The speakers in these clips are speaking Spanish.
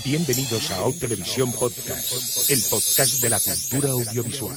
Bienvenidos a O Televisión Podcast, el podcast de la cultura audiovisual.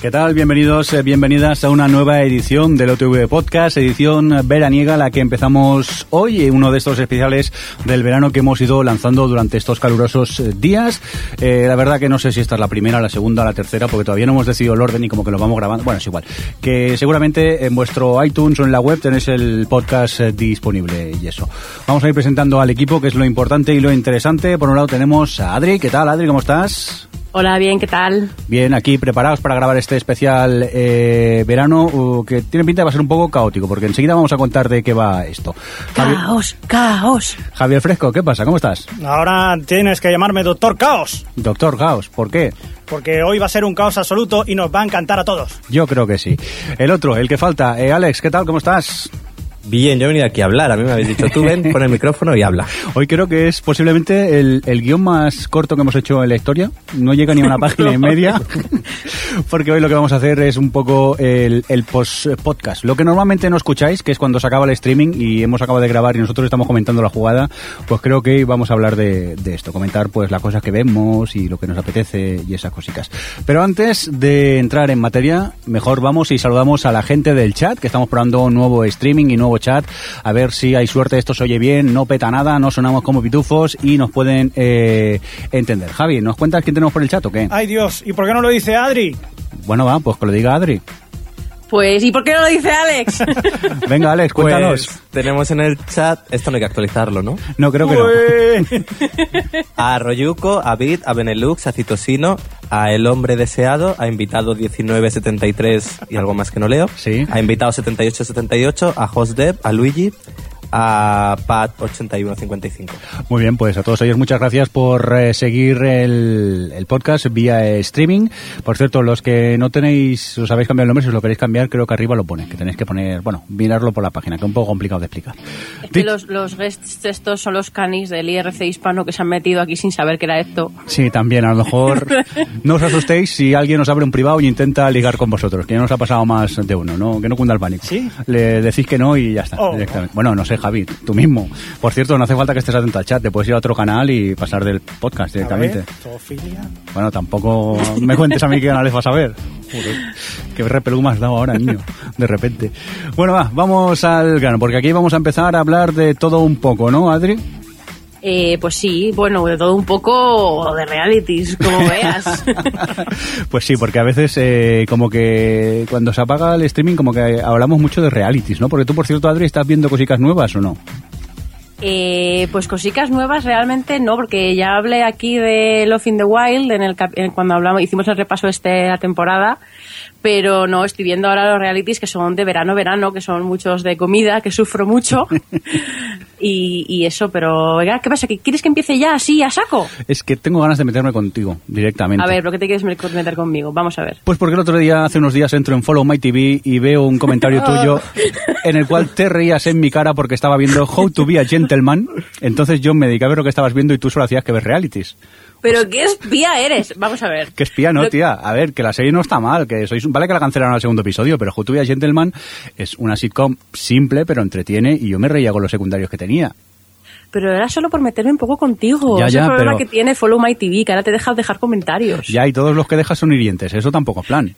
¿Qué tal? Bienvenidos, eh, bienvenidas a una nueva edición del OTV Podcast, edición veraniega, la que empezamos hoy, eh, uno de estos especiales del verano que hemos ido lanzando durante estos calurosos eh, días. La verdad que no sé si esta es la primera, la segunda, la tercera, porque todavía no hemos decidido el orden y como que lo vamos grabando. Bueno, es igual. Que seguramente en vuestro iTunes o en la web tenéis el podcast disponible y eso. Vamos a ir presentando al equipo, que es lo importante y lo interesante. Por un lado tenemos a Adri. ¿Qué tal, Adri? ¿Cómo estás? Hola, bien, ¿qué tal? Bien, aquí preparados para grabar este especial eh, verano uh, que tiene pinta de va a ser un poco caótico, porque enseguida vamos a contar de qué va esto. Javi- Caos, caos. Javier Fresco, ¿qué pasa? ¿Cómo estás? Ahora tienes que llamarme Doctor Caos, Doctor Caos, ¿por qué? porque hoy va a ser un caos absoluto y nos va a encantar a todos. Yo creo que sí. El otro, el que falta, eh, Alex, ¿qué tal? ¿Cómo estás? Bien, yo he venido aquí a hablar. A mí me habéis dicho, tú ven, pon el micrófono y habla. Hoy creo que es posiblemente el, el guion más corto que hemos hecho en la historia. No llega ni a una página y media. Porque hoy lo que vamos a hacer es un poco el, el post-podcast. Lo que normalmente no escucháis, que es cuando se acaba el streaming y hemos acabado de grabar y nosotros estamos comentando la jugada, pues creo que vamos a hablar de, de esto. Comentar pues las cosas que vemos y lo que nos apetece y esas cositas. Pero antes de entrar en materia, mejor vamos y saludamos a la gente del chat, que estamos probando un nuevo streaming y nuevo chat. A ver si hay suerte, esto se oye bien, no peta nada, no sonamos como pitufos y nos pueden eh, entender. Javi, ¿nos cuentas quién tenemos por el chat o qué? Ay Dios, ¿y por qué no lo dice Adri? Bueno, va, pues que lo diga Adri. Pues, ¿y por qué no lo dice Alex? Venga, Alex, cuéntanos. Pues tenemos en el chat, esto no hay que actualizarlo, ¿no? No, creo que no. A Royuco, a Bit, a Benelux, a Citosino, a El Hombre Deseado, a Invitado 1973 y algo más que no leo. Sí. A Invitado 7878, a Hostdev, a Luigi, a Pat 8155. Muy bien, pues a todos ellos muchas gracias por eh, seguir el, el podcast vía eh, streaming. Por cierto, los que no tenéis, os habéis cambiado el nombre, si os lo queréis cambiar, creo que arriba lo pone, que tenéis que poner, bueno, mirarlo por la página, que es un poco complicado de explicar. Es que los, los guests estos son los canis del IRC hispano que se han metido aquí sin saber que era esto. Sí, también, a lo mejor no os asustéis si alguien os abre un privado y intenta ligar con vosotros, que ya nos ha pasado más de uno, ¿no? Que no cunda el pánico. ¿Sí? Le decís que no y ya está, Oh. directamente. Bueno, no sé, Javi, tú mismo. Por cierto, no hace falta que estés atento al chat, te puedes ir a otro canal y pasar del podcast A directamente. zoofilia. Bueno, tampoco me cuentes a mí qué canales vas a ver. Joder, qué repelú me has dado ahora, niño, de repente. Bueno, va, vamos al grano, porque aquí vamos a empezar a hablar de todo un poco, ¿no, Adri? Eh, pues sí, bueno, de todo un poco de realities, como veas. pues sí, porque a veces eh, como que cuando se apaga el streaming como que hablamos mucho de realities, ¿no? Porque tú, por cierto, Adri, ¿estás viendo cositas nuevas o no? Eh, pues cositas nuevas realmente no, porque ya hablé aquí de Love in the Wild en el cap- en cuando hablamos, hicimos el repaso este la temporada, pero no, estoy viendo ahora los realities que son de verano, verano, que son muchos de comida, que sufro mucho y, y eso, pero venga, ¿qué pasa? ¿Que ¿Quieres que empiece ya así a saco? Es que tengo ganas de meterme contigo directamente. A ver, ¿por qué te quieres me- meter conmigo? Vamos a ver. Pues porque el otro día, hace unos días, entro en Follow My TV y veo un comentario tuyo en el cual te reías en mi cara porque estaba viendo How to be a Gentleman. Entonces yo me dediqué a ver lo que estabas viendo y tú solo hacías que ver realities. Pero qué espía eres. Vamos a ver. Que espía, no, Lo- tía. A ver, que la serie no está mal, que sois vale que la cancelaron al segundo episodio, pero be a Gentleman es una sitcom simple pero entretiene y yo me reía con los secundarios que tenía. Pero era solo por meterme un poco contigo. Ya, es ya, el problema pero- que tiene Follow My TV, que ahora te dejas dejar comentarios. Ya, y todos los que dejas son hirientes, eso tampoco es plan.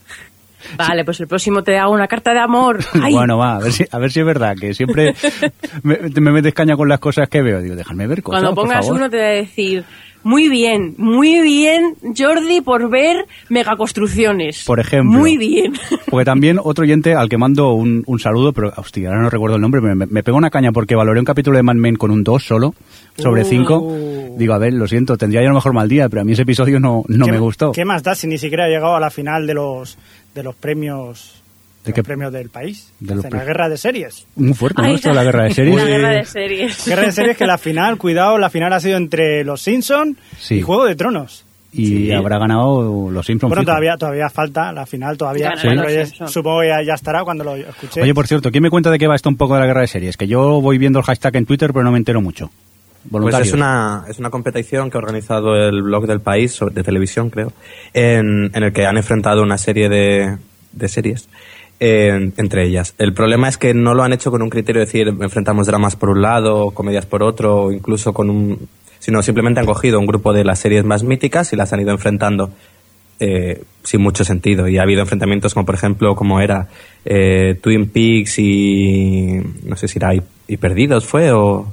Vale, pues el próximo te hago una carta de amor. Ay, Bueno, va, a ver, si, a ver si es verdad, que siempre me, me metes caña con las cosas que veo. Digo, déjame ver cosas, cuando por pongas favor. uno te voy a decir, muy bien, muy bien, Jordi, por ver megaconstrucciones. Por ejemplo. Muy bien. Porque también otro oyente al que mando un, un saludo, pero hostia, ahora no recuerdo el nombre, me, me, pegó una caña porque valoré un capítulo de Mad Men con un 2 solo, sobre Uh. 5. Digo, a ver, lo siento, tendría yo a lo mejor mal día, pero a mí ese episodio no, no ¿Qué- me gustó. ¿Qué más da si ni siquiera ha llegado a la final de los, de los premios ¿De qué? premios del país. De los la guerra de series. Muy fuerte, ¿no? Ay, Esto de la guerra de series. La guerra de series. Guerra de series que la final, cuidado, la final ha sido entre Los Simpsons Sí. y Juego de Tronos. Y Sí. habrá ganado los Simpsons. Bueno, fijo. todavía todavía falta la final, todavía. Ya- supongo que ya, ya estará cuando lo escuché. Oye, por cierto, ¿quién me cuenta de qué va esto un poco de la guerra de series? Que yo voy viendo el hashtag en Twitter, pero no me entero mucho. Pues es una, es una competición que ha organizado el blog del país, sobre- de televisión creo, en, en el que han enfrentado una serie de, de series en- entre ellas. El problema es que no lo han hecho con un criterio de decir enfrentamos dramas por un lado, comedias por otro, o incluso con un... sino simplemente han cogido un grupo de las series más míticas y las han ido enfrentando eh, sin mucho sentido. Y ha habido enfrentamientos como por ejemplo como era eh, Twin Peaks y... no sé si era y, y Perdidos fue o...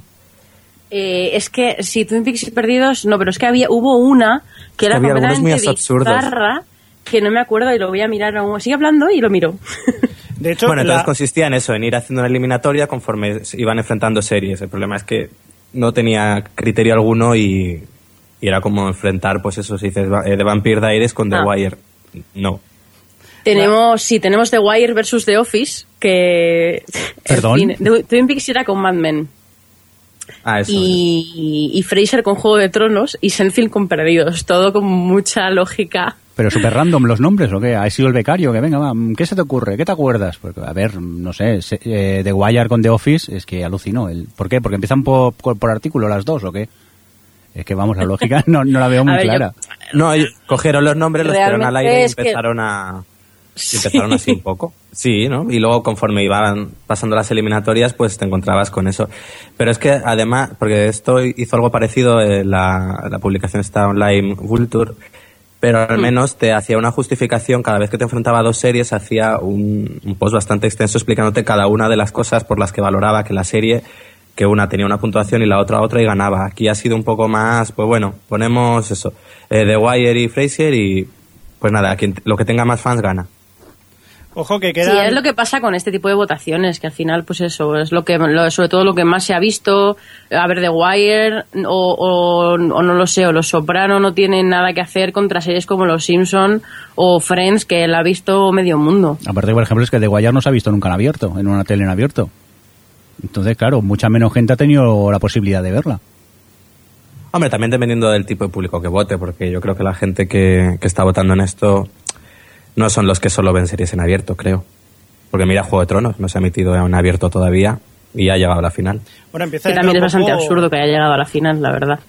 Eh, es que si Twin Peaks y Perdidos, no, pero es que había hubo una que Es que era completamente bizarra, que no me acuerdo y lo voy a mirar aún. Sigue hablando y lo miro. De hecho, Bueno, entonces la- consistía en eso, en ir haciendo una eliminatoria conforme se iban enfrentando series. El problema es que no tenía criterio alguno y, y era como enfrentar, pues eso, si dices eh, The Vampire Diaries con The Ah. Wire. No. tenemos, sí, tenemos The Wire versus The Office, que... ¿Perdón? fin, The- Twin Peaks era con Mad Men. Ah, eso. Y, y Fraser con Juego de Tronos y Senfield con Perdidos. Todo con mucha lógica. Pero súper random los nombres, ¿o qué? ¿Ha sido el becario? Que venga, va, ¿qué se te ocurre? ¿Qué te acuerdas? Porque, a ver, no sé, se- eh, The Wire con The Office es que alucinó. El, ¿Por qué? ¿Porque empiezan por, por, por artículo las dos o qué? Es que, vamos, la lógica no, no la veo muy yo- clara. No, cogieron los nombres, los tiraron al aire y es que- empezaron a... y empezaron así un poco. Sí, ¿no? Y luego conforme iban pasando las eliminatorias, pues te encontrabas con eso. Pero es que además, porque esto hizo algo parecido, eh, la, la publicación está online, Vulture, pero al menos te hacía una justificación cada vez que te enfrentaba a dos series, hacía un, un post bastante extenso explicándote cada una de las cosas por las que valoraba que la serie, que una tenía una puntuación y la otra otra y ganaba. Aquí ha sido un poco más, pues bueno, ponemos eso, eh, The Wire y Fraser y pues nada, quien, lo que tenga más fans gana. Ojo que Sí, queda. es lo que pasa con este tipo de votaciones, que al final, pues eso, es lo que, lo- sobre todo lo que más se ha visto, a ver, The Wire, o, o, o no lo sé, o Los Soprano no tienen nada que hacer contra series como Los Simpson o Friends, que la ha visto medio mundo. Aparte, por ejemplo, es que The Wire no se ha visto nunca en abierto, en una tele en abierto. Entonces, claro, mucha menos gente ha tenido la posibilidad de verla. Hombre, también dependiendo del tipo de público que vote, porque yo creo que la gente que, que está votando en esto no son los que solo ven series en abierto, creo. Porque mira Juego de Tronos, no se ha emitido en abierto todavía y ha llegado a la final. Bueno, empieza Que también es bastante poco- absurdo que haya llegado a la final, la verdad.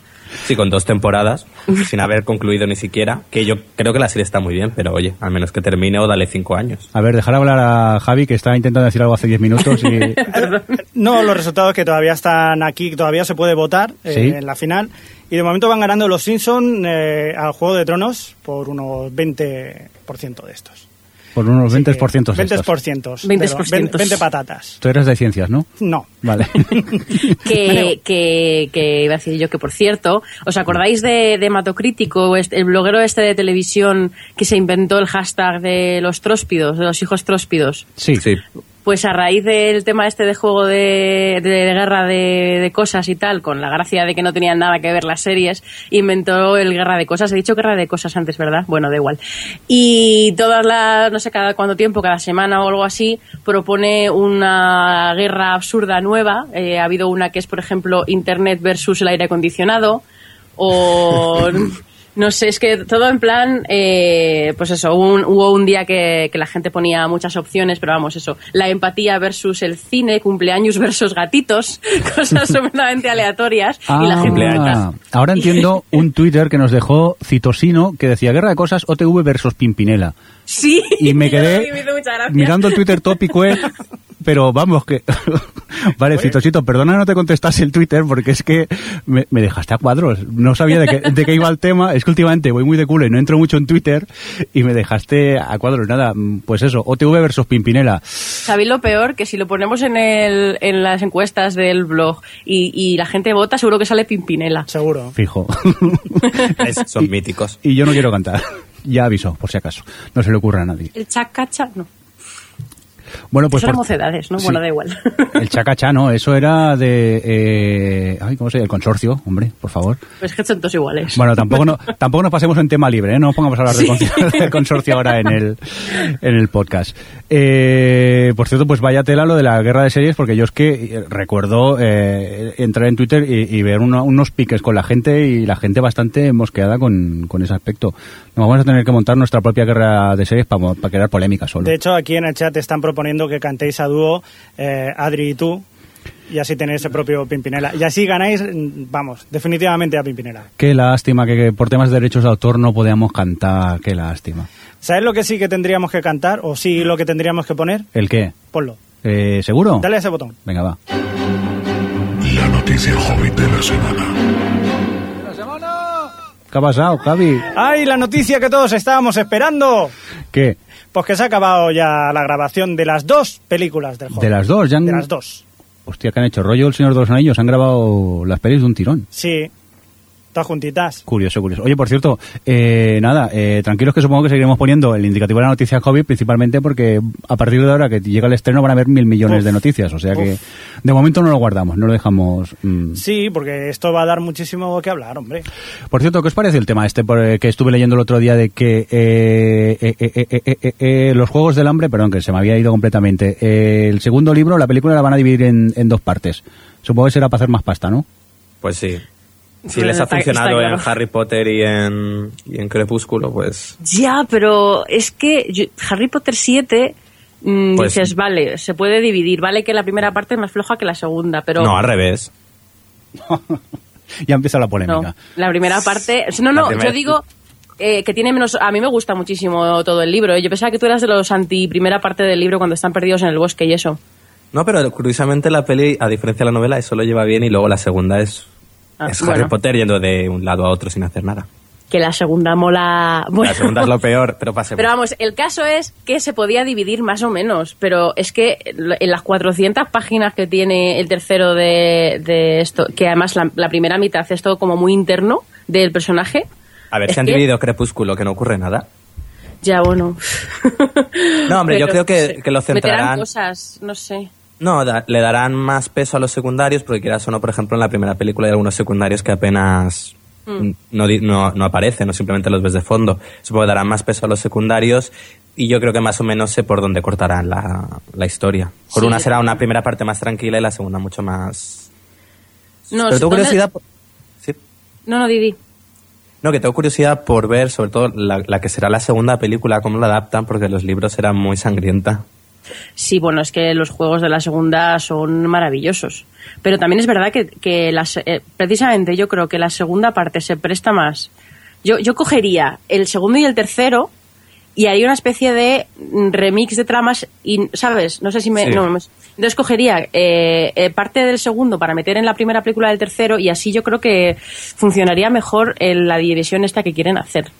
Sí, con dos temporadas, sin haber concluido ni siquiera, que yo creo que la serie está muy bien, pero oye, al menos que termine o dale cinco años. A ver, dejar hablar a Javi, que está intentando decir algo hace 10 minutos y... No, los resultados que todavía están aquí, todavía se puede votar eh, Sí. en la final. Y de momento van ganando los Simpsons eh, al Juego de Tronos por unos 20% de estos. Por unos 20% Así que de estos. 20%. 20%. 20, 20 patatas. Tú eres de ciencias, ¿no? No. Vale. que, que, que iba a decir yo que por cierto, ¿os acordáis de, de Matocrítico, este- el bloguero este de televisión que se inventó el hashtag de los tróspidos, de los hijos tróspidos? Sí. Sí. Pues a raíz del tema este de juego de, guerra de, de cosas y tal, con la gracia de que no tenían nada que ver las series, inventó el guerra de cosas. He dicho guerra de cosas antes, ¿verdad? Bueno, da igual. Y todas las, no sé cada cuánto tiempo, cada semana o algo así, propone una guerra absurda nueva. Eh, ha habido una que es, por ejemplo, Internet versus el aire acondicionado. O no sé, es que todo en plan, eh, pues eso, hubo un, hubo un día que, que la gente ponía muchas opciones, pero vamos, eso, la empatía versus el cine, cumpleaños versus gatitos, cosas absolutamente aleatorias. y la gente Ah, ahora entiendo un Twitter que nos dejó Citosino que decía Guerra de Cosas OTV versus Pimpinela. Sí, Y me quedé mirando el Twitter tópico, eh, pero vamos que... vale, Citosito, perdona no te contestase el Twitter porque es que me, me dejaste a cuadros. No sabía de qué, de qué iba el tema. Es que últimamente voy muy de culo y no entro mucho en Twitter y me dejaste a cuadros. Nada, pues eso, OTV versus Pimpinela. ¿Sabéis lo peor? Que si lo ponemos en, el, en las encuestas del blog y, y la gente vota, seguro que sale Pimpinela. Seguro. Fijo. Es- son míticos. y yo no quiero cantar. Ya aviso, por si acaso. No se le ocurra a nadie. El chacacha, no. Bueno, pues Eso por- mocedades, ¿no? sí. Bueno, da igual. el chacachá, ¿no? Eso era de... Eh... Ay, ¿cómo se llama? El consorcio, hombre, por favor. pues que son todos iguales. Bueno, tampoco, no, tampoco nos pasemos en tema libre, ¿eh? No nos pongamos a hablar del, consorcio, del consorcio ahora en el, en el podcast. Eh, por cierto, pues vaya tela lo de la guerra de series, porque yo es que eh, recuerdo eh, entrar en Twitter y, y ver uno- unos piques con la gente y la gente bastante mosqueada con, con ese aspecto. Nos vamos a tener que montar nuestra propia guerra de series para, para crear polémica solo. De hecho, aquí en el chat están proponiendo que cantéis a dúo eh, Adri y tú, y así tenéis el propio Pimpinela. Y así ganáis, mm, vamos, definitivamente a Pimpinela. Qué lástima que, que por temas de derechos de autor no podíamos cantar, qué lástima. ¿Sabes lo que sí que tendríamos que cantar? ¿O sí lo que tendríamos que poner? ¿El qué? Ponlo. Eh, ¿Seguro? Dale a ese botón. Venga, va. La noticia hobbit de la semana. ¿Qué ha pasado, Javi? ¡Ay, la noticia que todos estábamos esperando! ¿Qué? Pues que se ha acabado ya la grabación de las dos películas del juego. ¿De las dos? ¿Ya han- De las dos. Hostia, ¿qué han hecho? Rollo El Señor de los Anillos. Han grabado las pelis de un tirón. Sí, todas juntitas. Curioso, curioso. Oye, por cierto, eh, nada, eh, tranquilos que supongo que seguiremos poniendo el indicativo de la noticia COVID, principalmente porque a partir de ahora que llega el estreno van a haber mil millones Uf. de noticias. O sea que de momento no lo guardamos, no lo dejamos. mm. Sí, porque esto va a dar muchísimo que hablar, hombre. Por cierto, ¿qué os parece el tema este por, eh, que estuve leyendo el otro día de que eh, eh, eh, eh, eh, eh, eh, los Juegos del Hambre, perdón, que se me había ido completamente, eh, el segundo libro, la película la van a dividir en, en dos partes. Supongo que será para hacer más pasta, ¿no? Pues sí. Si les ha está- funcionado está en claro. Harry Potter y en, y en Crepúsculo, pues Ya, pero es que yo- Harry Potter 7 mm, Pues- dices, vale, se puede dividir, vale que la primera parte es más floja que la segunda, pero no, al revés. ya empieza la no, polémica. la primera parte, no, no, primera- yo digo eh, que tiene menos, a mí me gusta muchísimo todo el libro, ¿eh? yo pensaba que tú eras de los anti primera parte del libro cuando están perdidos en el bosque y eso. No, pero curiosamente la peli, a diferencia de la novela, eso lo lleva bien y luego la segunda es, Ah, es bueno. Harry Potter yendo de un lado a otro sin hacer nada. Que la segunda mola... Bueno. La segunda es lo peor, pero pasemos. Pero vamos, el caso es que se podía dividir más o menos, pero es que en las 400 páginas que tiene el tercero de, de esto, que además la, la primera mitad es todo como muy interno del personaje. a ver, si han que- dividido Crepúsculo, que no ocurre nada. Ya, bueno. No, hombre, yo creo que- que lo centrarán- cosas, no sé. No, da- le darán más peso a los secundarios, porque quieras o no, por ejemplo, en la primera película hay algunos secundarios que apenas Mm. no, no, no aparecen, no simplemente los ves de fondo. Supongo que darán más peso a los secundarios y yo creo que más o menos sé por dónde cortarán la, la historia. Por Sí. una será una primera parte más tranquila y la segunda mucho más... No, Pero tengo ¿dónde- curiosidad... por- Sí. No, no, Didi. No, que tengo curiosidad por ver, sobre todo, la, la que será la segunda película, cómo la adaptan, porque los libros eran muy sangrienta. Sí, bueno, es que los juegos de la segunda son maravillosos. Pero también es verdad que, que las, eh, precisamente yo creo que la segunda parte se presta más. Yo, yo cogería el segundo y el tercero y haría una especie de mm, remix de tramas, y, ¿sabes? No sé si me... Sí. no, entonces cogería eh, eh, parte del segundo para meter en la primera película del tercero y así yo creo que funcionaría mejor en la división esta que quieren hacer.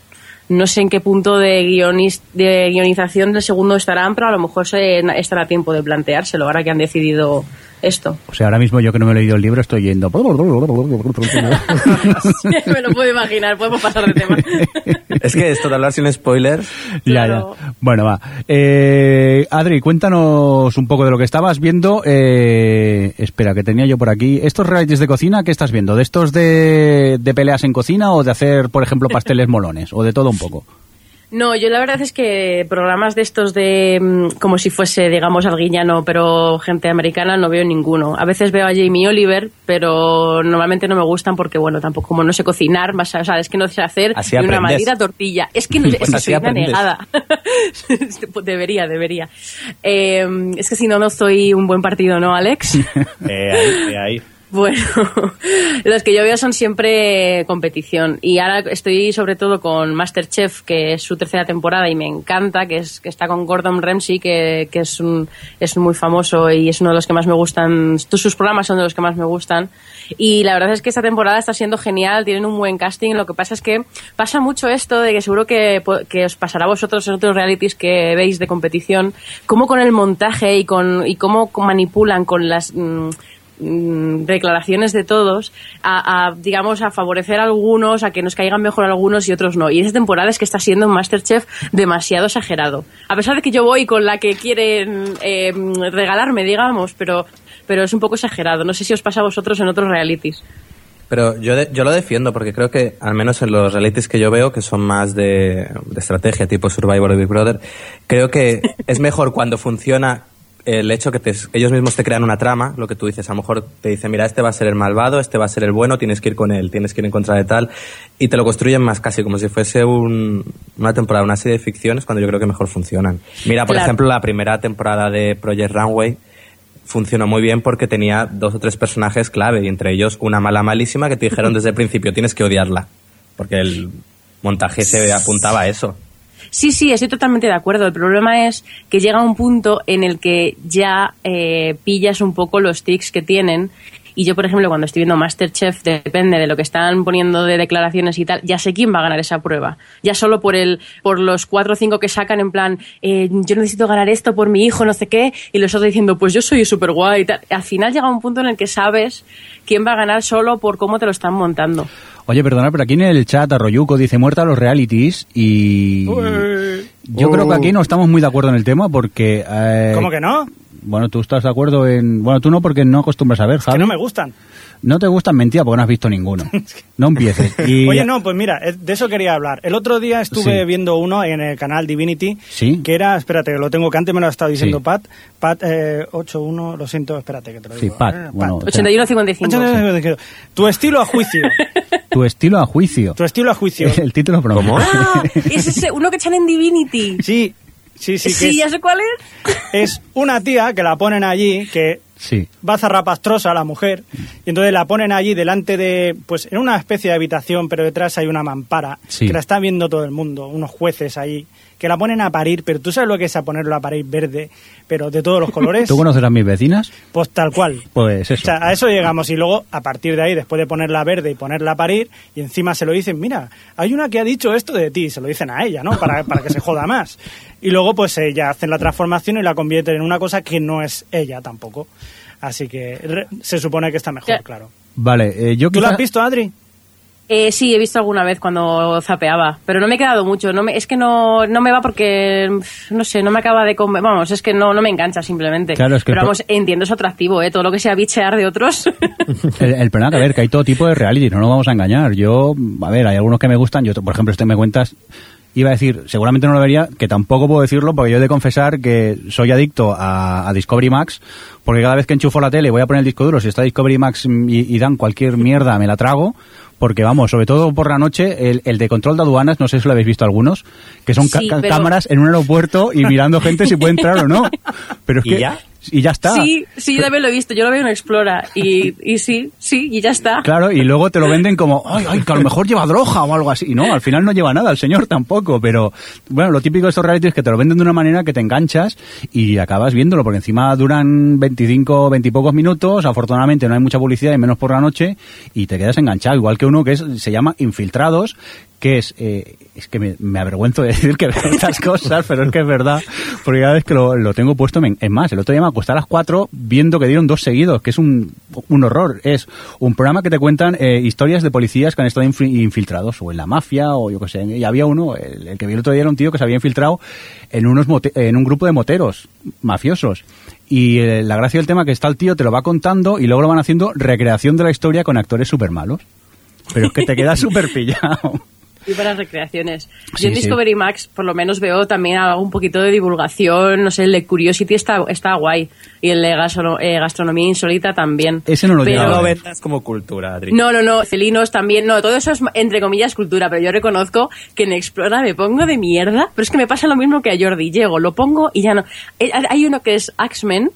No sé en qué punto de, guionis- de guionización del segundo estarán, pero a lo mejor se, estará a tiempo de planteárselo ahora que han decidido esto. O sea, ahora mismo yo que no me he leído el libro estoy yendo... Me lo puedo imaginar, podemos pasar de tema. Es que esto de hablar sin spoilers... Ya, Claro. ya. Bueno, va. Eh, Adri, cuéntanos un poco de lo que estabas viendo. Eh, espera, que tenía yo por aquí. ¿Estos realities de cocina qué estás viendo? ¿De estos de, de peleas en cocina o de hacer, por ejemplo, pasteles molones? ¿O de todo un poco? No, yo la verdad es que programas de estos de mm, como si fuese, digamos, alguiñano, pero gente americana, no veo ninguno. A veces veo a Jamie Oliver, pero normalmente no me gustan porque, bueno, tampoco como no sé cocinar, más, o sea, es que no sé hacer Así ni una maldita tortilla. Es que, no, es que soy una negada. debería, debería. Eh, es que si no, no soy un buen partido, ¿no, Alex? Eh, ahí, eh, ahí. Bueno, los que yo veo son siempre competición. Y ahora estoy sobre todo con Masterchef, que es su tercera temporada y me encanta, que es que está con Gordon Ramsay, que, que es, un, es muy famoso y es uno de los que más me gustan. Sus programas son de los que más me gustan. Y la verdad es que esta temporada está siendo genial, tienen un buen casting. Lo que pasa es que pasa mucho esto de que seguro que, que os pasará a vosotros en otros realities que veis de competición, cómo con el montaje y, con, y cómo manipulan con las... mm, mm, declaraciones de todos a, digamos, a favorecer a algunos, a que nos caigan mejor algunos y otros no. Y esta temporada es que está siendo un Masterchef demasiado exagerado. A pesar de que yo voy con la que quieren eh, regalarme, digamos, pero, pero es un poco exagerado. No sé si os pasa a vosotros en otros realities. Pero yo, yo lo defiendo porque creo que, al menos en los realities que yo veo, que son más de, de estrategia, tipo Survivor o Big Brother, creo que es mejor cuando funciona el hecho que te- ellos mismos te crean una trama, lo que tú dices, a lo mejor te dicen, mira, este va a ser el malvado, este va a ser el bueno, tienes que ir con él, tienes que ir en contra de tal, y te lo construyen más casi como si fuese un- una temporada, una serie de ficciones, cuando yo creo que mejor funcionan. Mira, por Claro. ejemplo, la primera temporada de Project Runway, funcionó muy bien porque tenía dos o tres personajes clave y entre ellos una mala malísima que te dijeron desde el principio tienes que odiarla porque el montaje se apuntaba a eso. Sí, sí, estoy totalmente de acuerdo. El problema es que llega un punto en el que ya eh, pillas un poco los tics que tienen. Y yo, por ejemplo, cuando estoy viendo Masterchef, depende de lo que están poniendo de declaraciones y tal, ya sé quién va a ganar esa prueba. Ya solo por el, por los cuatro o cinco que sacan en plan, eh, yo necesito ganar esto por mi hijo, no sé qué, y los otros diciendo, pues yo soy súper guay y tal. Al final llega un punto en el que sabes quién va a ganar solo por cómo te lo están montando. Oye, perdona, pero aquí en el chat Arroyuco dice muerta a los realities y yo creo que aquí no estamos muy de acuerdo en el tema porque... eh, ¿Cómo que no? Bueno, tú estás de acuerdo en... Bueno, tú no porque no acostumbras a ver, Que Javi. no me gustan. No te gustan mentira porque no has visto ninguno. No empieces. Y... Oye, no, pues mira, de eso quería hablar. El otro día estuve Sí. viendo uno en el canal Divinity, Sí. que era, espérate, lo tengo que antes me lo ha estado diciendo Sí. Pat, Pat eh, 81, lo siento, espérate que te lo Sí, digo. Pat, Eh, bueno, o sea, 81-55. Tu estilo a juicio. Tu estilo a juicio. Tu estilo a juicio. El título promo. ¿Cómo? Ah, es ese, uno que echan en Divinity. Sí, sí, sí. Sí, que ya es, sé cuál es. es una tía que la ponen allí, que Sí. va zarrapastrosa la mujer, y entonces la ponen allí delante de, pues en una especie de habitación, pero detrás hay una mampara, Sí. que la está viendo todo el mundo, unos jueces ahí, que la ponen a parir, pero tú sabes lo que es a ponerlo a parir verde, pero de todos los colores, ¿Tú conoces a mis vecinas? pues tal cual. Pues O eso. sea, a eso llegamos y luego, a partir de ahí, después de ponerla verde y ponerla a parir, y encima se lo dicen, mira, hay una que ha dicho esto de ti, se lo dicen a ella, ¿no? Para, para que se joda más. Y luego, pues ella hacen la transformación y la convierten en una cosa que no es ella tampoco. Así que re- se supone que está mejor, claro. Vale, eh, yo ¿Tú quizá- has visto, Adri? Eh, sí, he visto alguna vez cuando zapeaba, pero no me he quedado mucho. No me, es que no, no me va porque, no sé, no me acaba de conven- Vamos, es que no, no me engancha simplemente. Claro, es que pero vamos, entiendo, es atractivo, ¿eh? Todo lo que sea bichear de otros. El, el problema, a ver, que hay todo tipo de reality, no nos vamos a engañar. Yo, a ver, hay algunos que me gustan, yo, por ejemplo, este me cuentas, iba a decir, seguramente no lo vería, que tampoco puedo decirlo porque yo he de confesar que soy adicto a, a Discovery Max, porque cada vez que enchufo la tele voy a poner el disco duro, si está Discovery Max y, y dan cualquier mierda, me la trago. Porque vamos, sobre todo por la noche, el, el de control de aduanas, no sé si lo habéis visto algunos, que son Sí, pero- cámaras en un aeropuerto y mirando gente si puede entrar o no. Pero es ¿Y que, ya? Y ya está. sí, sí, yo también lo he visto. Yo lo veo en Explora. Y, y sí, sí, y ya está. Claro, y luego te lo venden como, ay, ay, que a lo mejor lleva droga o algo así. Y no, al final no lleva nada, el señor tampoco. Pero bueno, lo típico de estos realities es que te lo venden de una manera que te enganchas y acabas viéndolo, porque encima duran 25, 20 y pocos minutos. Afortunadamente no hay mucha publicidad y menos por la noche y te quedas enganchado. Igual que uno que es, se llama Infiltrados, que es, eh, es que me, me avergüenzo de decir que veo estas cosas, pero es que es verdad, porque cada vez que lo, lo tengo puesto, me, es más, el otro día me acosté a las 4 viendo que dieron dos seguidos, que es un, un horror. Es un programa que te cuentan eh, historias de policías que han estado infi- infiltrados, o en la mafia, o yo qué sé. Y había uno, el, el que vi el otro día era un tío que se había infiltrado en, unos mote- en un grupo de moteros mafiosos. Y eh, la gracia del tema que está el tío, te lo va contando y luego lo van haciendo recreación de la historia con actores súper malos. Pero es que te quedas súper pillado. Y para recreaciones. Sí, Yo en sí. Discovery Max por lo menos veo también algo un poquito de divulgación, no sé, el de Curiosity está, está guay. Y el de gastrono- eh, gastronomía insólita también. Ese no lo Pero- No lo ver. vendas como cultura, Adri. No, no, no, celinos también, no, todo eso es entre comillas cultura, pero yo reconozco que en Explora me pongo de mierda, pero es que me pasa lo mismo que a Jordi, llego, lo pongo y ya no. Eh, Hay uno que es Axmen,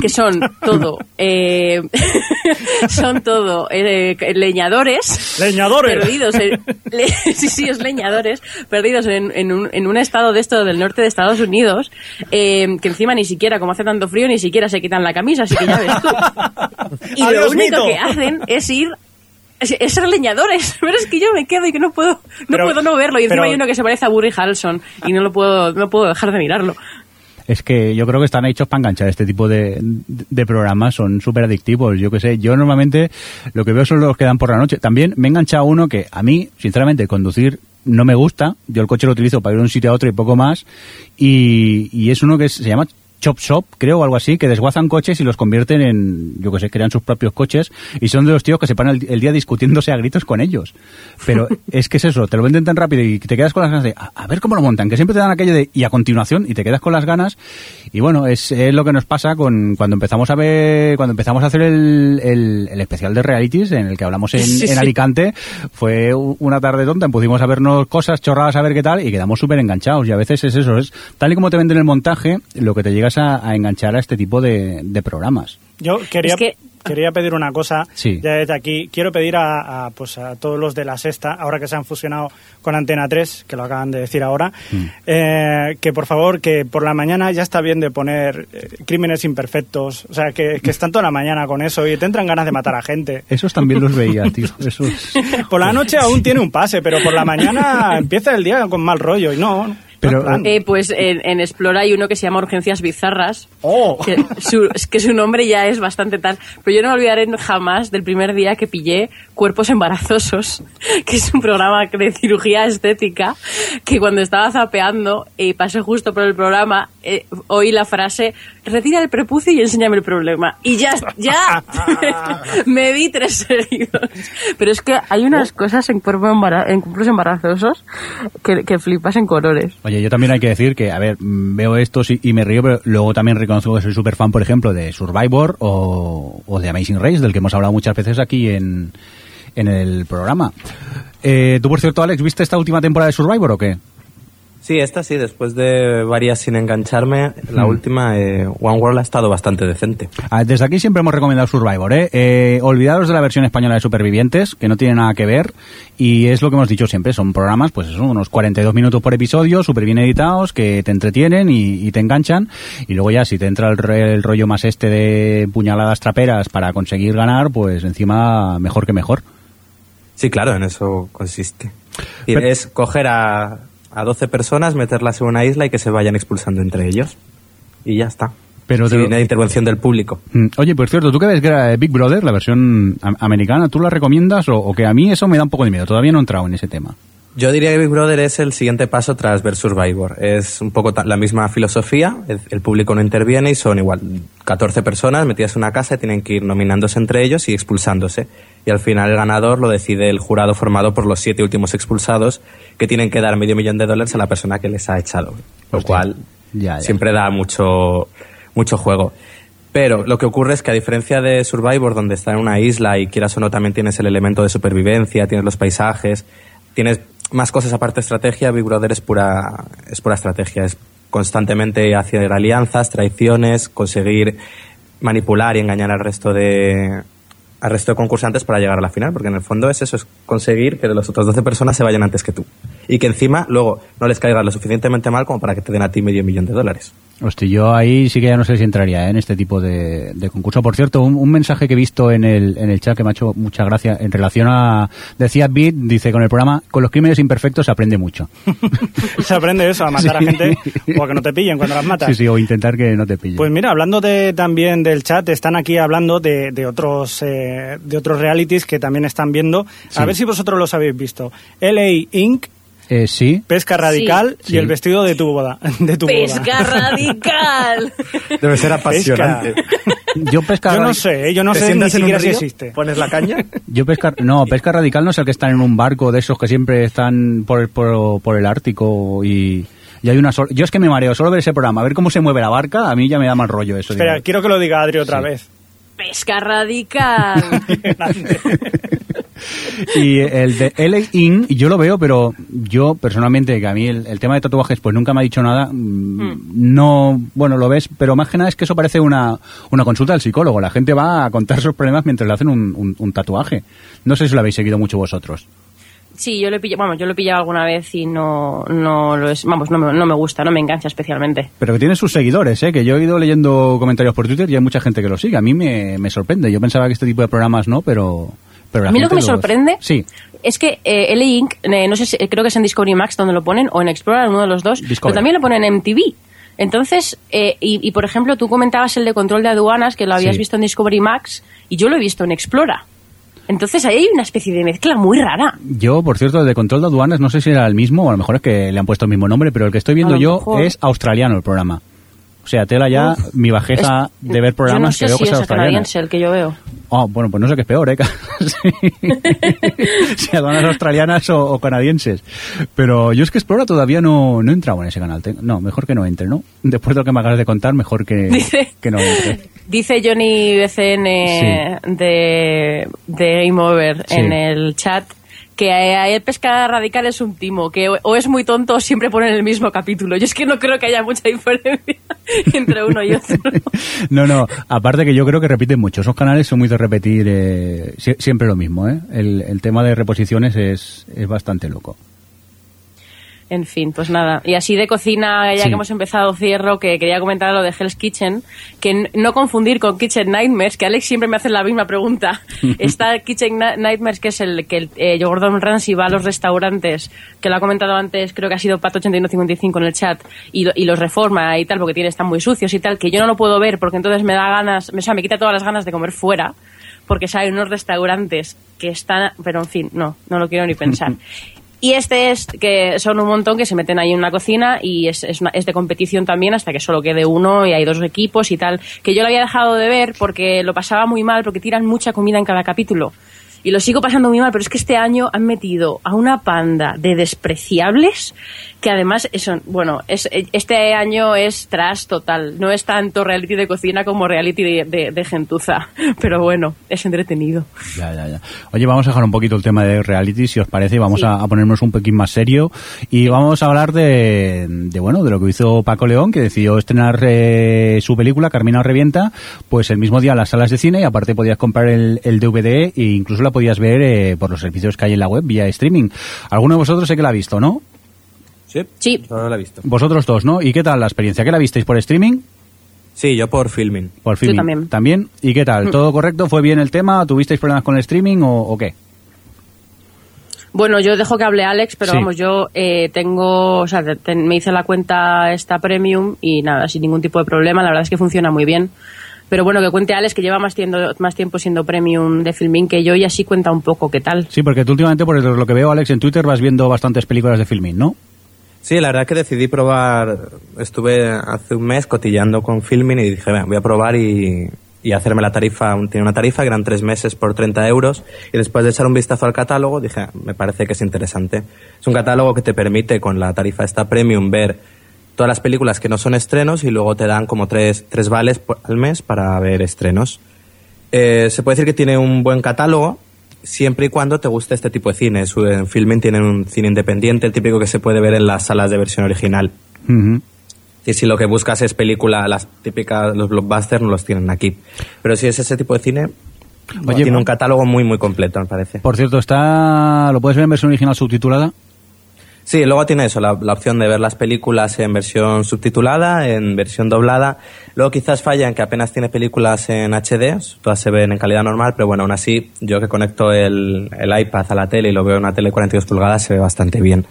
que son todo, eh, son todo eh, leñadores. ¡Leñadores! Perdidos en, le- sí, sí, es leñadores, perdidos en, en un, en un estado de esto del norte de Estados Unidos, eh, que encima ni siquiera, como hace tanto frío, ni siquiera se quitan la camisa, así que ya ves tú. Y lo ¡Adiós, único mito! que hacen es ir es, es ser leñadores, pero es que yo me quedo y que no puedo no Pero- puedo no verlo y encima pero- hay uno que se parece a Burry Harrelson y no lo puedo no puedo dejar de mirarlo. Es que yo creo que están hechos para enganchar este tipo de, de programas, son súper adictivos. Yo que sé, yo normalmente lo que veo son los que dan por la noche. También me he enganchado uno que a mí, sinceramente, conducir no me gusta. Yo el coche lo utilizo para ir de un sitio a otro y poco más. Y, y es uno que se llama Chop Shop, creo, o algo así, que desguazan coches y los convierten en, yo que sé, crean sus propios coches y son de los tíos que se paran el, el día discutiéndose a gritos con ellos. Pero es que es eso, te lo venden tan rápido y te quedas con las ganas de, a, a ver cómo lo montan, que siempre te dan aquello de, y a continuación, y te quedas con las ganas. Y bueno, es, es lo que nos pasa con cuando empezamos a ver, cuando empezamos a hacer el, el, el especial de realities, en el que hablamos en, Sí, en sí. Alicante, fue una tarde tonta, pusimos a vernos cosas chorradas a ver qué tal y quedamos súper enganchados. Y a veces es eso, es tal y como te venden el montaje, lo que te a, a enganchar a este tipo de, de programas. Yo quería, Es que- quería pedir una cosa Sí. ya desde aquí. Quiero pedir a, a, pues a todos los de la sexta, ahora que se han fusionado con Antena 3, que lo acaban de decir ahora, Mm. eh, que por favor, que por la mañana ya está bien de poner eh, crímenes imperfectos. O sea, que, que están toda la mañana con eso y te entran ganas de matar a gente. Esos también los veía, tío. Esos... Por la noche aún tiene un pase, pero por la mañana empieza el día con mal rollo y no. Pero, plan. Eh, pues en, en Explora hay uno que se llama Urgencias Bizarras. ¡Oh! Que su, es que su nombre ya es bastante tal. Pero yo no me olvidaré jamás del primer día que pillé Cuerpos Embarazosos, que es un programa de cirugía estética, que cuando estaba zapeando y pasé justo por el programa, eh, oí la frase, retira el prepucio y enséñame el problema. Y ya, ya, me vi tres seguidos. Pero es que hay unas cosas en, cuerpo embara- en cuerpos embarazosos que, que flipas en colores. Oye, yo también hay que decir que, a ver, mm, veo esto y me río, pero luego también reconozco que soy súper fan, por ejemplo, de Survivor o, o de Amazing Race, del que hemos hablado muchas veces aquí en, en el programa. Eh, Tú, por cierto, Alex, ¿viste esta última temporada de Survivor o qué? Sí, esta sí, después de varias sin engancharme, la Mm. última, eh, One World ha estado bastante decente. Ah, Desde aquí siempre hemos recomendado Survivor, ¿eh? Eh, Olvidaros de la versión española de Supervivientes, que no tiene nada que ver, y es lo que hemos dicho siempre, son programas, pues son unos 42 minutos por episodio, súper bien editados, que te entretienen y, y te enganchan, y luego ya si te entra el, el rollo más este de puñaladas traperas para conseguir ganar, pues encima mejor que mejor. Sí, claro, en eso consiste. Y Pero- es coger a, a 12 personas, meterlas en una isla y que se vayan expulsando entre ellos. Y ya está. Pero Sin lo- intervención del público. Mm, Oye, por cierto, ¿tú qué ves que era Big Brother, la versión am- americana? ¿Tú la recomiendas o, o que a mí eso me da un poco de miedo? Todavía no he entrado en ese tema. Yo diría que Big Brother es el siguiente paso tras ver Survivor. Es un poco la misma filosofía, el, el público no interviene y son igual 14 personas metidas en una casa y tienen que ir nominándose entre ellos y expulsándose. Y al final el ganador lo decide el jurado formado por los siete últimos expulsados que tienen que dar medio millón de dólares a la persona que les ha echado. Lo Hostia. cual Ya, ya. siempre da mucho, mucho juego. Pero lo que ocurre es que a diferencia de Survivor, donde está en una isla y quieras o no también tienes el elemento de supervivencia, tienes los paisajes, tienes más cosas aparte de estrategia, Big Brother es pura, es pura estrategia, es constantemente hacer alianzas, traiciones, conseguir manipular y engañar al resto de al resto de concursantes para llegar a la final, porque en el fondo es eso, es conseguir que de las otras 12 personas se vayan antes que tú. Y que encima luego no les caiga lo suficientemente mal como para que te den a ti medio millón de dólares. Hostia, yo ahí sí que ya no sé si entraría ¿eh? en este tipo de, de concurso. Por cierto, un, un mensaje que he visto en el, en el chat que me ha hecho mucha gracia en relación a... Decía Bit, dice, con el programa, con los crímenes imperfectos se aprende mucho. Se aprende eso, a matar Sí. a gente o a que no te pillen cuando las matas. Sí, sí, o intentar que no te pillen. Pues mira, hablando de, también del chat, están aquí hablando de, de otros eh, de otros realities que también están viendo. Sí. A ver si vosotros los habéis visto. LA Inc., Eh, sí, Pesca Radical Sí. y el vestido de tu boda. De tu ¡Pesca boda. radical! Debe ser apasionante. yo pesca... Yo no sé, ¿eh? yo no ¿Te sé ni siquiera si existe. ¿Pones la caña? Yo pesca... No, pesca radical no es el que están en un barco de esos que siempre están por, por, por el Ártico y... Y hay una sol- Yo es que me mareo solo ver ese programa, a ver cómo se mueve la barca, a mí ya me da mal rollo eso. Espera, quiero que lo diga Adri otra Sí. vez. ¡Pesca radical! Y el de LA In, yo lo veo, pero yo personalmente, que a mí el, el tema de tatuajes pues nunca me ha dicho nada, mm, no, bueno, lo ves, pero más que nada es que eso parece una, una consulta al psicólogo. La gente va a contar sus problemas mientras le hacen un, un- un tatuaje. No sé si lo habéis seguido mucho vosotros. Sí, yo lo he pillado, vamos, yo lo he pillado alguna vez y no, no lo es, vamos, no me, no me gusta, no me engancha especialmente. Pero que tiene sus seguidores, ¿eh? que yo he ido leyendo comentarios por Twitter y hay mucha gente que lo sigue. A mí me, me sorprende. Yo pensaba que este tipo de programas no, pero... pero A mí lo que me sorprende Sí, es que eh, LA Inc., eh, no sé si, creo que es en Discovery Max donde lo ponen, o en Explorer, uno de los dos, Discovery. pero también lo ponen en MTV. Entonces, eh, y, y, por ejemplo, tú comentabas el de control de aduanas, que lo habías Sí. visto en Discovery Max, y yo lo he visto en Explora. Entonces ahí hay una especie de mezcla muy rara. Yo, por cierto, el de control de aduanas, no sé si era el mismo, o a lo mejor es que le han puesto el mismo nombre, pero el que estoy viendo yo mejor. es australiano el programa. O sea, tela ya Uf. mi bajeza Es- de ver yo no programas sé que veo si cosas australianas. el que yo veo. Oh, bueno, pues no sé qué es peor, ¿eh? Sí. si aduanas australianas o, o canadienses. Pero yo es que Explora todavía no, no he entrado en ese canal. No, mejor que no entre, ¿no? Después de lo que me acabas de contar, mejor que, Dice- que no entre. Dice Johnny BCN de, de Game Over Sí. en el chat que a él pesca radical es un timo, que o- o es muy tonto o siempre ponen el mismo capítulo. Yo es que no creo que haya mucha diferencia entre uno y otro. No, no, aparte que yo creo que repiten mucho. Esos canales son muy de repetir eh, sie- siempre lo mismo, ¿eh? El, el tema de reposiciones es, es bastante loco. En fin, pues nada. Y así de cocina, ya Sí. que hemos empezado, cierro, que quería comentar lo de Hell's Kitchen, que no confundir con Kitchen Nightmares, que Alex siempre me hace la misma pregunta. Está Kitchen Na- Nightmares, que es el que el, eh, Gordon Ramsay va a los restaurantes, que lo ha comentado antes, creo que ha sido Pato8155 en el chat, y, y los reforma y tal, porque tiene, están muy sucios y tal, que yo no lo puedo ver porque entonces me da ganas, o sea, me quita todas las ganas de comer fuera, porque hay unos restaurantes que están, pero en fin, no, no lo quiero ni pensar. Y este es que son un montón que se meten ahí en una cocina y es, es, una- es de competición también hasta que solo quede uno y hay dos equipos y tal. Que yo lo había dejado de ver porque lo pasaba muy mal porque tiran mucha comida en cada capítulo. Y lo sigo pasando muy mal, pero es que este año han metido a una panda de despreciables que además, eso, bueno, es, este año es trash total. No es tanto reality de cocina como reality de, de- de gentuza. Pero bueno, es entretenido. Ya, ya, ya. Oye, vamos a dejar un poquito el tema de reality, si os parece, y vamos Sí. a, a ponernos un poquín más serio. Y vamos a hablar de, de, bueno, de lo que hizo Paco León, que decidió estrenar eh, su película, Carmina Revienta, pues el mismo día en las salas de cine, y aparte podías comprar el, el DVD e incluso la podías ver eh, por los servicios que hay en la web, vía streaming. ¿Alguno de vosotros sé que la ha visto, no? Sí, Sí. no la he visto. Vosotros dos, ¿no? ¿Y qué tal la experiencia? ¿Qué la visteis por streaming? Sí, yo por filming. Por filming. también. ¿También? ¿Y qué tal? ¿Todo correcto? ¿Fue bien el tema? ¿Tuvisteis problemas con el streaming o, o qué? Bueno, yo dejo que hable Alex, pero Sí. vamos, yo eh, tengo, o sea, te- te- me hice la cuenta esta premium y nada, sin ningún tipo de problema, la verdad es que funciona muy bien. Pero bueno, que cuente Alex, que lleva más tiempo, más tiempo siendo premium de Filmin que yo y así cuenta un poco qué tal. Sí, porque tú últimamente, por lo que veo, Alex, en Twitter vas viendo bastantes películas de filming, ¿no? Sí, la verdad que decidí probar, estuve hace un mes cotillando con filming y dije, "Venga, voy a probar y, y hacerme la tarifa, tiene una tarifa que eran tres meses por 30 euros y después de echar un vistazo al catálogo dije, "Ah, me parece que es interesante. Es un catálogo que te permite con la tarifa esta premium ver todas las películas que no son estrenos y luego te dan como tres, tres vales al mes para ver estrenos. Eh, se puede decir que tiene un buen catálogo siempre y cuando te guste este tipo de cine. Su- En Filming tienen un cine independiente, el típico que se puede ver en las salas de versión original. Y si lo que buscas es película, las típicas, los blockbusters no los tienen aquí. Pero si es ese tipo de cine, Oye, tiene un catálogo muy, muy completo, me parece. Por cierto, está ¿lo puedes ver en versión original subtitulada? Sí, luego tiene eso, la, la opción de ver las películas en versión subtitulada, en versión doblada. Luego quizás falla en que apenas tiene películas en HD, todas se ven en calidad normal, pero bueno, aún así, yo que conecto el, el iPad a la tele y lo veo en una tele de 42 pulgadas, se ve bastante bien.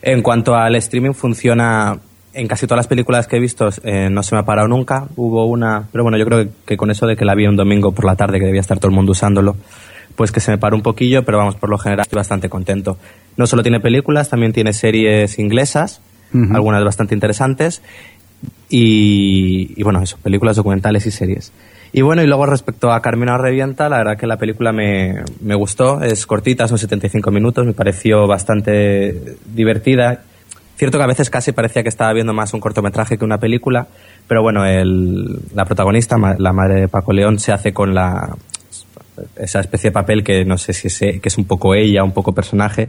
En cuanto al streaming, funciona en casi todas las películas que he visto, eh, no se me ha parado nunca. Hubo una, pero bueno, yo creo que, que con eso de que la vi un domingo por la tarde, que debía estar todo el mundo usándolo, pues que se me paró un poquillo, pero vamos, por lo general estoy bastante contento. No solo tiene películas, también tiene series inglesas, algunas bastante interesantes, y, y bueno, eso, películas documentales y series. Y bueno, y luego respecto a Carmina Revienta, la verdad que la película me, me gustó, es cortita, son 75 minutos, me pareció bastante divertida. Cierto que a veces casi parecía que estaba viendo más un cortometraje que una película, pero bueno, el, la protagonista, la madre de Paco León, se hace con la esa especie de papel que no sé si es, que es un poco ella, un poco personaje,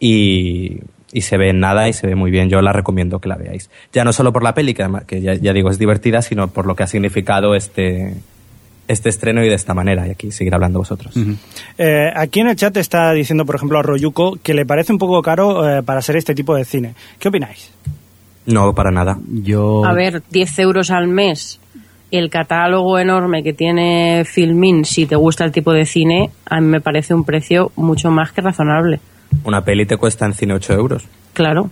y, y se ve en nada y se ve muy bien. Yo la recomiendo que la veáis. Ya no solo por la peli, que, además- que ya, ya digo es divertida, sino por lo que ha significado este, este estreno y de esta manera. Y aquí seguir hablando vosotros. Eh, aquí en el chat está diciendo, por ejemplo, a Royuko que le parece un poco caro eh, para hacer este tipo de cine. ¿Qué opináis? No, para nada. Yo A ver, 10 euros al mes, el catálogo enorme que tiene Filmin, si te gusta el tipo de cine, a mí me parece un precio mucho más que razonable. Una peli te cuesta en cine 8 euros. Claro.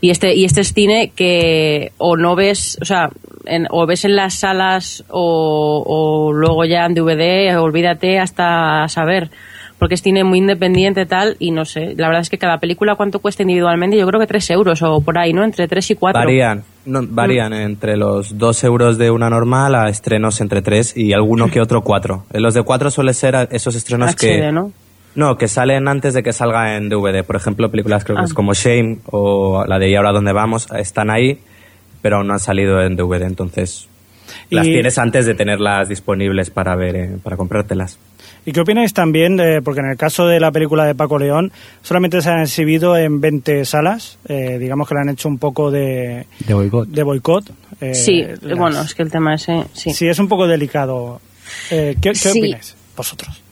Y este, y este es cine que o no ves, o sea, en- o ves en las salas o, o luego ya en DVD, olvídate hasta saber. Porque es cine muy independiente tal y no sé, la verdad es que cada película cuánto cuesta individualmente, yo creo que 3 euros o por ahí, ¿no? Entre 3 y 4. Varían, no, varían entre los 2 euros de una normal a estrenos entre 3 y alguno que otro 4. Los de 4 suele ser esos estrenos HD, que... ¿no? No, que salen antes de que salga en DVD. Por ejemplo, películas creo que Ah. es como Shame o la de Y ahora dónde vamos, están ahí, pero aún no han salido en DVD. Entonces, las Y- tienes antes de tenerlas disponibles para ver, eh, para comprártelas. ¿Y qué opináis también? porque en el caso de la película de Paco León, solamente se han exhibido en 20 salas. eh, digamos que le han hecho un poco de, De boicot. de boicot. eh, Sí, las- bueno, es que el tema ese, sí. sí, es un poco delicado. Eh, ¿Qué, qué Sí. opináis vosotros?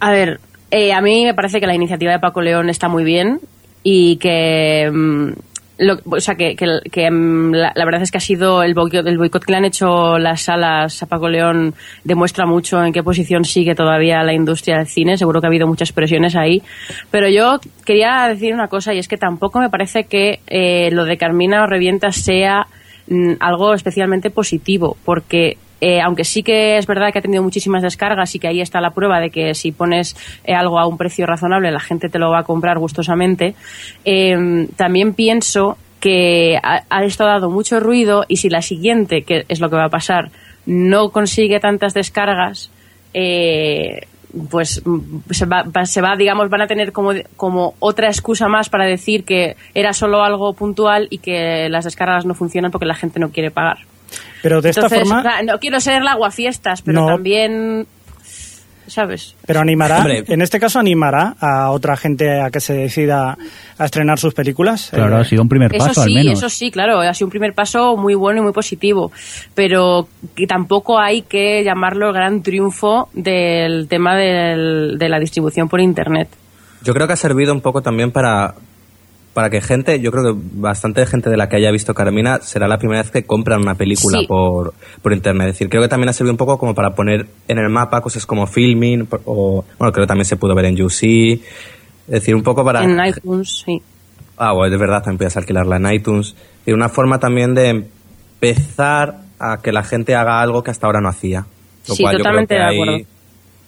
A ver, eh, a mí me parece que la iniciativa de Paco León está muy bien y que. mm, lo- o sea, que, que- mm, la, la verdad es que ha sido el boicot, el boicot que le han hecho las salas a Paco León demuestra mucho en qué posición sigue todavía la industria del cine. Seguro que ha habido muchas presiones ahí. Pero yo quería decir una cosa y es que tampoco me parece que eh, lo de Carmina o Revienta sea mm, algo especialmente positivo, porque eh, aunque sí que es verdad que ha tenido muchísimas descargas y que ahí está la prueba de que si pones eh, algo a un precio razonable la gente te lo va a comprar gustosamente, eh, también pienso que ha, esto dado mucho ruido y si la siguiente, que es lo que va a pasar, no consigue tantas descargas, eh, pues mm, se va, se va, digamos, van a tener como otra excusa más para decir que era solo algo puntual y que las descargas no funcionan porque la gente no quiere pagar. Pero de esta forma, no quiero ser la aguafiestas, pero No. también, ¿sabes? pero animará, Hombre. en este caso animará a otra gente a que se decida a estrenar sus películas. Claro, Eh, ha sido un primer Eso paso al sí, menos. eso sí, claro, ha sido un primer paso muy bueno y muy positivo, pero que tampoco hay que llamarlo el gran triunfo del tema del- de la distribución por Internet. Yo creo que ha servido un poco también para, para que gente, yo creo que bastante gente de la que haya visto Carmina será la primera vez que compran una película Sí. por, por internet. Es decir, creo que también ha servido un poco como para poner en el mapa cosas como filming, o bueno, creo que también se pudo ver en UC. Es decir, un poco para... En iTunes, sí. Ah, bueno, de verdad, también puedes alquilarla en iTunes. Y una forma también de empezar a que la gente haga algo que hasta ahora no hacía. Lo Sí, cual yo creo totalmente que de ahí- acuerdo.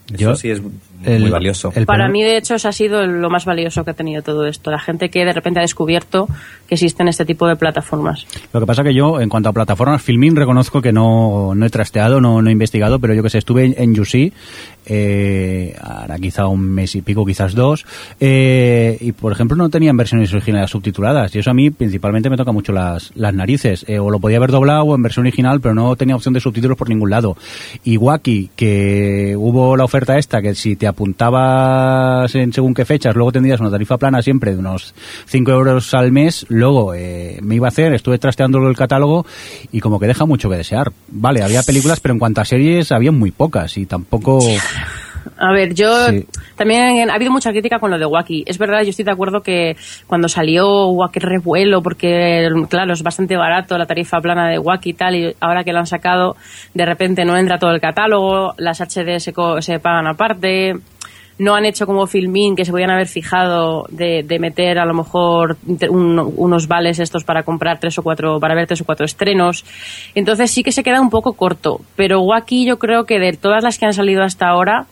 Eso Yo- sí es el- muy valioso. el Para mí, de hecho, eso ha sido lo más valioso que ha tenido todo esto. La gente que de repente ha descubierto que existen este tipo de plataformas. Lo que pasa que yo, en cuanto a plataformas, Filmin, reconozco que no, no he trasteado, no, no he investigado, pero yo que sé, estuve en, en UC, eh, ahora quizá un mes y pico, quizás dos, eh, y por ejemplo no tenían versiones originales subtituladas, y eso a mí principalmente me toca mucho las, las narices, eh, o lo podía haber doblado o en versión original, pero no tenía opción de subtítulos por ningún lado. Y Wacky, que hubo la oferta esta, que si te apuntabas en según qué fechas, luego tendrías una tarifa plana siempre de unos 5 euros al mes, luego eh, me iba a hacer, estuve trasteando el catálogo y como que deja mucho que desear. Vale, había películas, pero en cuanto a series había muy pocas y tampoco... A ver, yo Sí. también ha habido mucha crítica con lo de Wacky. Es verdad, yo estoy de acuerdo que cuando salió Wacky revuelo, porque claro, es bastante barato la tarifa plana de Wacky y tal, y ahora que lo han sacado, de repente no entra todo el catálogo, las HD se, co- se pagan aparte. No han hecho como Filmin, que se podían haber fijado de, de meter a lo mejor un- unos vales estos para comprar tres o cuatro, para ver tres o cuatro estrenos. Entonces sí que se queda un poco corto. Pero Wacky yo creo que de todas las que han salido hasta ahora,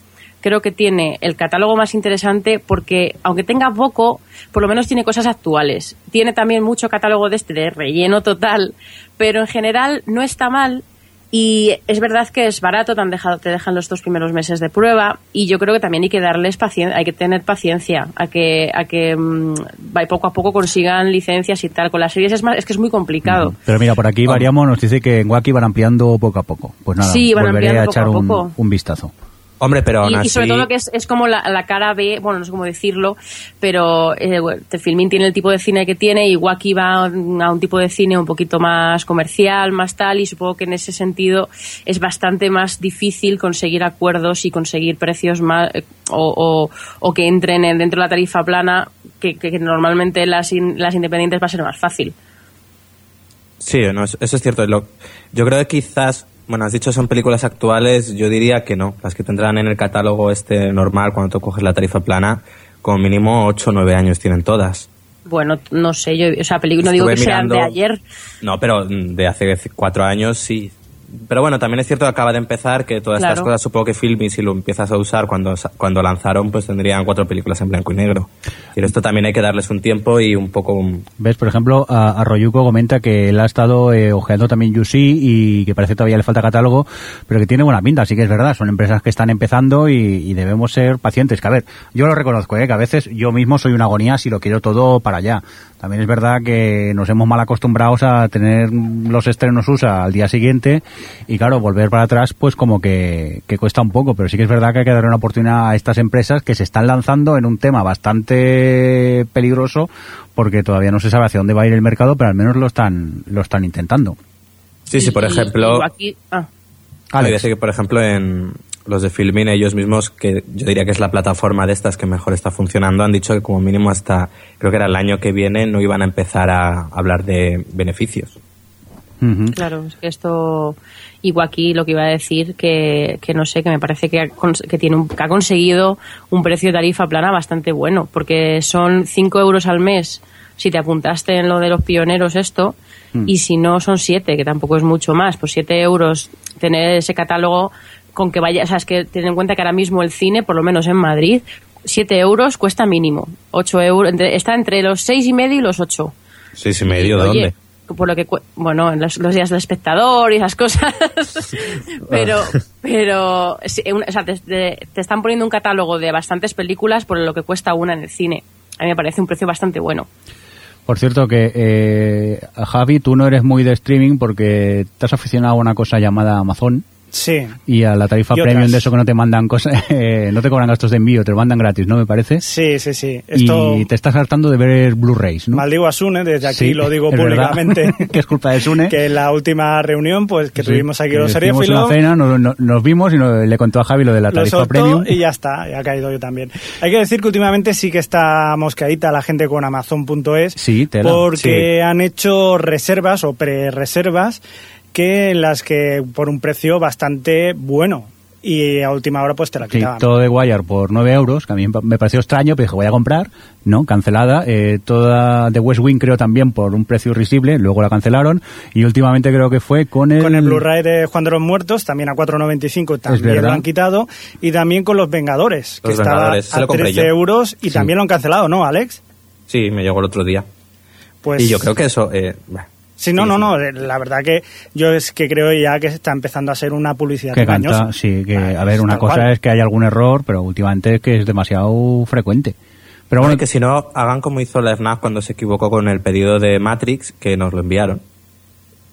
creo que tiene el catálogo más interesante porque, aunque tenga poco, por lo menos tiene cosas actuales. Tiene también mucho catálogo de este, de relleno total, pero en general no está mal. Y es verdad que es barato, te, han dejado, te dejan los dos primeros meses de prueba y yo creo que también hay que darles paciencia, hay que tener paciencia a que, a que mm, va- poco a poco consigan licencias y tal. Con las series es, más, es que es muy complicado. Pero mira, por aquí Variamos nos dice que en Wacky van ampliando poco a poco. Pues nada, Sí, van volveré ampliando a poco echar un, poco. un vistazo. Hombre, pero aún Y, así... y sobre todo que es, es como la, la cara B, bueno, no sé cómo decirlo, pero eh, bueno, The Filmin tiene el tipo de cine que tiene y Wacky va a un a un tipo de cine un poquito más comercial, más tal, y supongo que en ese sentido es bastante más difícil conseguir acuerdos y conseguir precios más eh, o, o- o que entren en- dentro de la tarifa plana, que, que- que normalmente las, in- las independientes va a ser más fácil. Sí, no, eso es cierto. Lo- yo creo que quizás, bueno, has dicho son películas actuales, yo diría que no. Las que tendrán en el catálogo este normal cuando tú coges la tarifa plana, como mínimo 8 o 9 años tienen todas. Bueno, no sé, yo, o sea, película, no digo que Estuve sean de mirando- ayer. No, pero mm, de hace cuatro años sí. Pero bueno, también es cierto que acaba de empezar, que todas estas cosas, supongo que Filmin, si lo empiezas a usar cuando, sa- cuando lanzaron, pues tendrían cuatro películas en blanco y negro. Pero esto también hay que darles un tiempo y un poco... un- ¿Ves? Por ejemplo, a, a Royuko comenta que él ha estado eh, ojeando también UC y que parece que todavía le falta catálogo, pero que tiene buena pinta, así que es verdad, son empresas que están empezando y, y debemos ser pacientes. Que a ver, yo lo reconozco, ¿eh? que a veces yo mismo soy una agonía si lo quiero todo para allá. También es verdad que nos hemos mal acostumbrados a tener los estrenos USA al día siguiente y claro, volver para atrás pues como que, que cuesta un poco, pero sí que es verdad que hay que dar una oportunidad a estas empresas que se están lanzando en un tema bastante peligroso porque todavía no se sabe hacia dónde va a ir el mercado, pero al menos lo están, lo están intentando. Sí, sí, por ejemplo... aquí, ah, Alex. que, por ejemplo, en los de Filmin, ellos mismos, que yo diría que es la plataforma de estas que mejor está funcionando, han dicho que como mínimo hasta, creo que era el año que viene, no iban a empezar a hablar de beneficios. Claro, es que esto, igual aquí lo que iba a decir, que, que no sé, que me parece que ha, que tiene un- que ha conseguido un precio de tarifa plana bastante bueno, porque son 5 euros al mes si te apuntaste en lo de los pioneros esto, y si no son 7, que tampoco es mucho más, pues 7 euros tener ese catálogo con que vaya, o sea, es que ten en cuenta que ahora mismo el cine, por lo menos en Madrid, 7 euros cuesta mínimo, 8 euros, entre- está entre los 6 y medio y los 8. Sí, sí, medio, ¿de Oye, dónde? Por lo que bueno, en los, los días del espectador y esas cosas. pero, pero, sí, una- o sea, te, te- te están poniendo un catálogo de bastantes películas por lo que cuesta una en el cine. A mí me parece un precio bastante bueno. Por cierto que, eh, Javi, tú no eres muy de streaming porque te has aficionado a una cosa llamada Amazon Sí. y a la tarifa premium de eso que no te mandan cosas, eh, no te cobran gastos de envío, te lo mandan gratis, ¿no? Me parece. Sí, sí, sí. Esto Y te estás hartando de ver Blu-rays, ¿no? maldigo a Sune, desde aquí Sí, lo digo públicamente. que es culpa de Sune. que en la última reunión pues que Sí, tuvimos aquí que los estuvimos en una cena, nos, nos- nos vimos y nos- le contó a Javi lo de la tarifa premium. y ya está, ya ha caído yo también. Hay que decir que últimamente sí que está mosqueadita la gente con Amazon.es Sí, tela. porque han hecho reservas o pre-reservas que las que por un precio bastante bueno y a última hora pues te la Sí, quitaban. todo de Wire por 9 euros, que a mí me pareció extraño, pero dije, voy a comprar, no, cancelada. Eh, toda de West Wing creo también por un precio irrisible, luego la cancelaron. Y últimamente creo que fue con el... Con el Blu-ray de Juan de los Muertos, también a 4.95 también lo han quitado. Y también con Los Vengadores, que Los estaba Vengadores, a lo compré 13 yo. euros y Sí. también lo han cancelado, ¿no, Alex? Sí, me llegó el otro día. Pues y yo creo que eso... eh, bah, Sí, no, sí, no, sí. no. eh, La verdad que yo es que creo ya que está empezando a ser una publicidad que engañosa. canta, sí, que, Ah, a ver, una cosa cual. es que hay algún error, pero últimamente es que es demasiado frecuente. Pero Bueno, bueno, que si no, hagan como hizo la FNAC cuando se equivocó con el pedido de Matrix, que nos lo enviaron.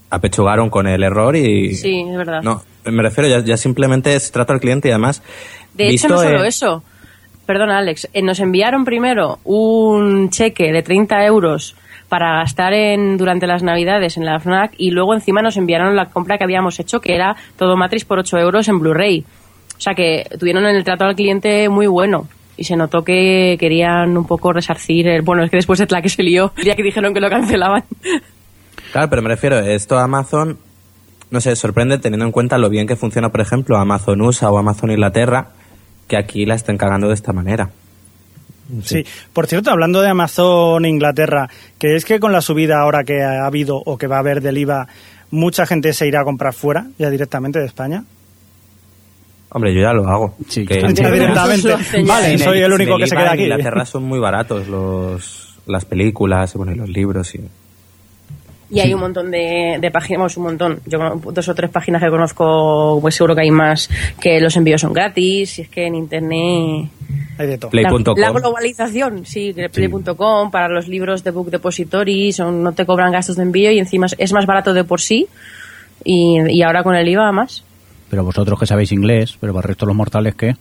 Apechugaron con el error y... Sí, es verdad. No, me refiero, ya, ya simplemente es trato al cliente y además... De hecho, no solo eso. Perdona, Alex. eh, nos enviaron primero un cheque de 30 euros para gastar en durante las Navidades en la FNAC y luego encima nos enviaron la compra que habíamos hecho, que era todo Matrix por 8 euros en Blu-ray. O sea que tuvieron el trato al cliente muy bueno. Y se notó que querían un poco resarcir. el- bueno, es que después es la que se lió, día que dijeron que lo cancelaban. Claro, pero me refiero, esto Amazon, no sé, sorprende teniendo en cuenta lo bien que funciona, por ejemplo, Amazon USA o Amazon Inglaterra, que aquí la estén cagando de esta manera. Sí. Por cierto, hablando de Amazon Inglaterra, que es que con la subida ahora que ha habido o que va a haber del IVA, mucha gente se irá a comprar fuera, ya directamente de España. Hombre, yo ya lo hago. Sí, Que- directamente. Vale, soy el único que se queda En aquí. Inglaterra son muy baratos los, las películas, bueno, y los libros. Y... Y hay un montón de, de páginas, vamos, un montón. Yo dos o tres páginas que conozco, pues seguro que hay más, que los envíos son gratis. Y es que en internet. Hay de todo. La, Play.com. la globalización, sí, play.com, para los libros de Book Depository, son, no te cobran gastos de envío y encima es- es más barato de por sí. Y, y ahora con el IVA más. pero vosotros que sabéis inglés, pero para el resto de los mortales, ¿qué?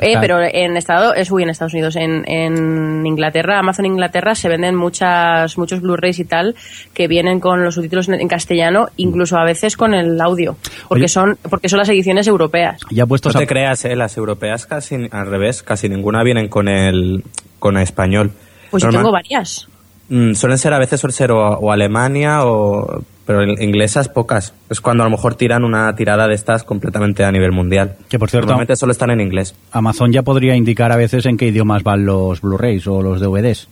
Eh, pero en Estado, es uy, en Estados Unidos, en, en Inglaterra, Amazon Inglaterra se venden muchas muchos Blu-rays y tal que vienen con los subtítulos en, en castellano, incluso a veces con el audio, porque Oye. son porque son las ediciones europeas. Ya No puestos te a... creas, eh, las europeas casi al revés, casi ninguna vienen con el con el español. Pues yo tengo varias. Mm, suelen ser a veces suele ser o, o Alemania o pero en- inglesas pocas. Es cuando a lo mejor tiran una tirada de estas completamente a nivel mundial. Que, por cierto- Normalmente solo están en inglés. Amazon ya podría indicar a veces en qué idiomas van los Blu-rays o los DVDs.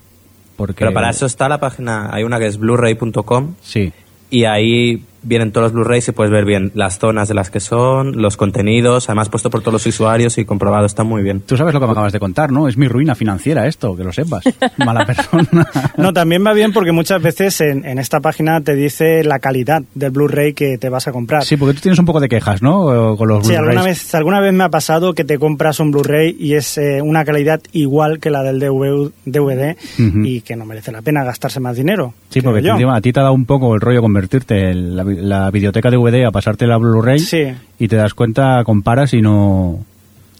Porque, Pero para eso está la página, hay una que es blu-ray.com Sí. y ahí vienen todos los Blu-rays y puedes ver bien las zonas de las que son, los contenidos, además puesto por todos los usuarios y comprobado, está muy bien. Tú sabes lo que me acabas de contar, ¿no? Es mi ruina financiera esto, que lo sepas. Mala persona. No, también va bien porque muchas veces en, en esta página te dice la calidad del Blu-ray que te vas a comprar. Sí, porque tú tienes un poco de quejas, ¿no? Con los Sí, Blu-rays. alguna vez, alguna vez me ha pasado que te compras un Blu-ray y es eh, una calidad igual que la del DV DVD Ujú. y que no merece la pena gastarse más dinero. Sí, porque encima a ti te ha dado un poco el rollo convertirte en la, la videoteca DVD a pasarte la Blu-ray Sí. y te das cuenta, comparas y no...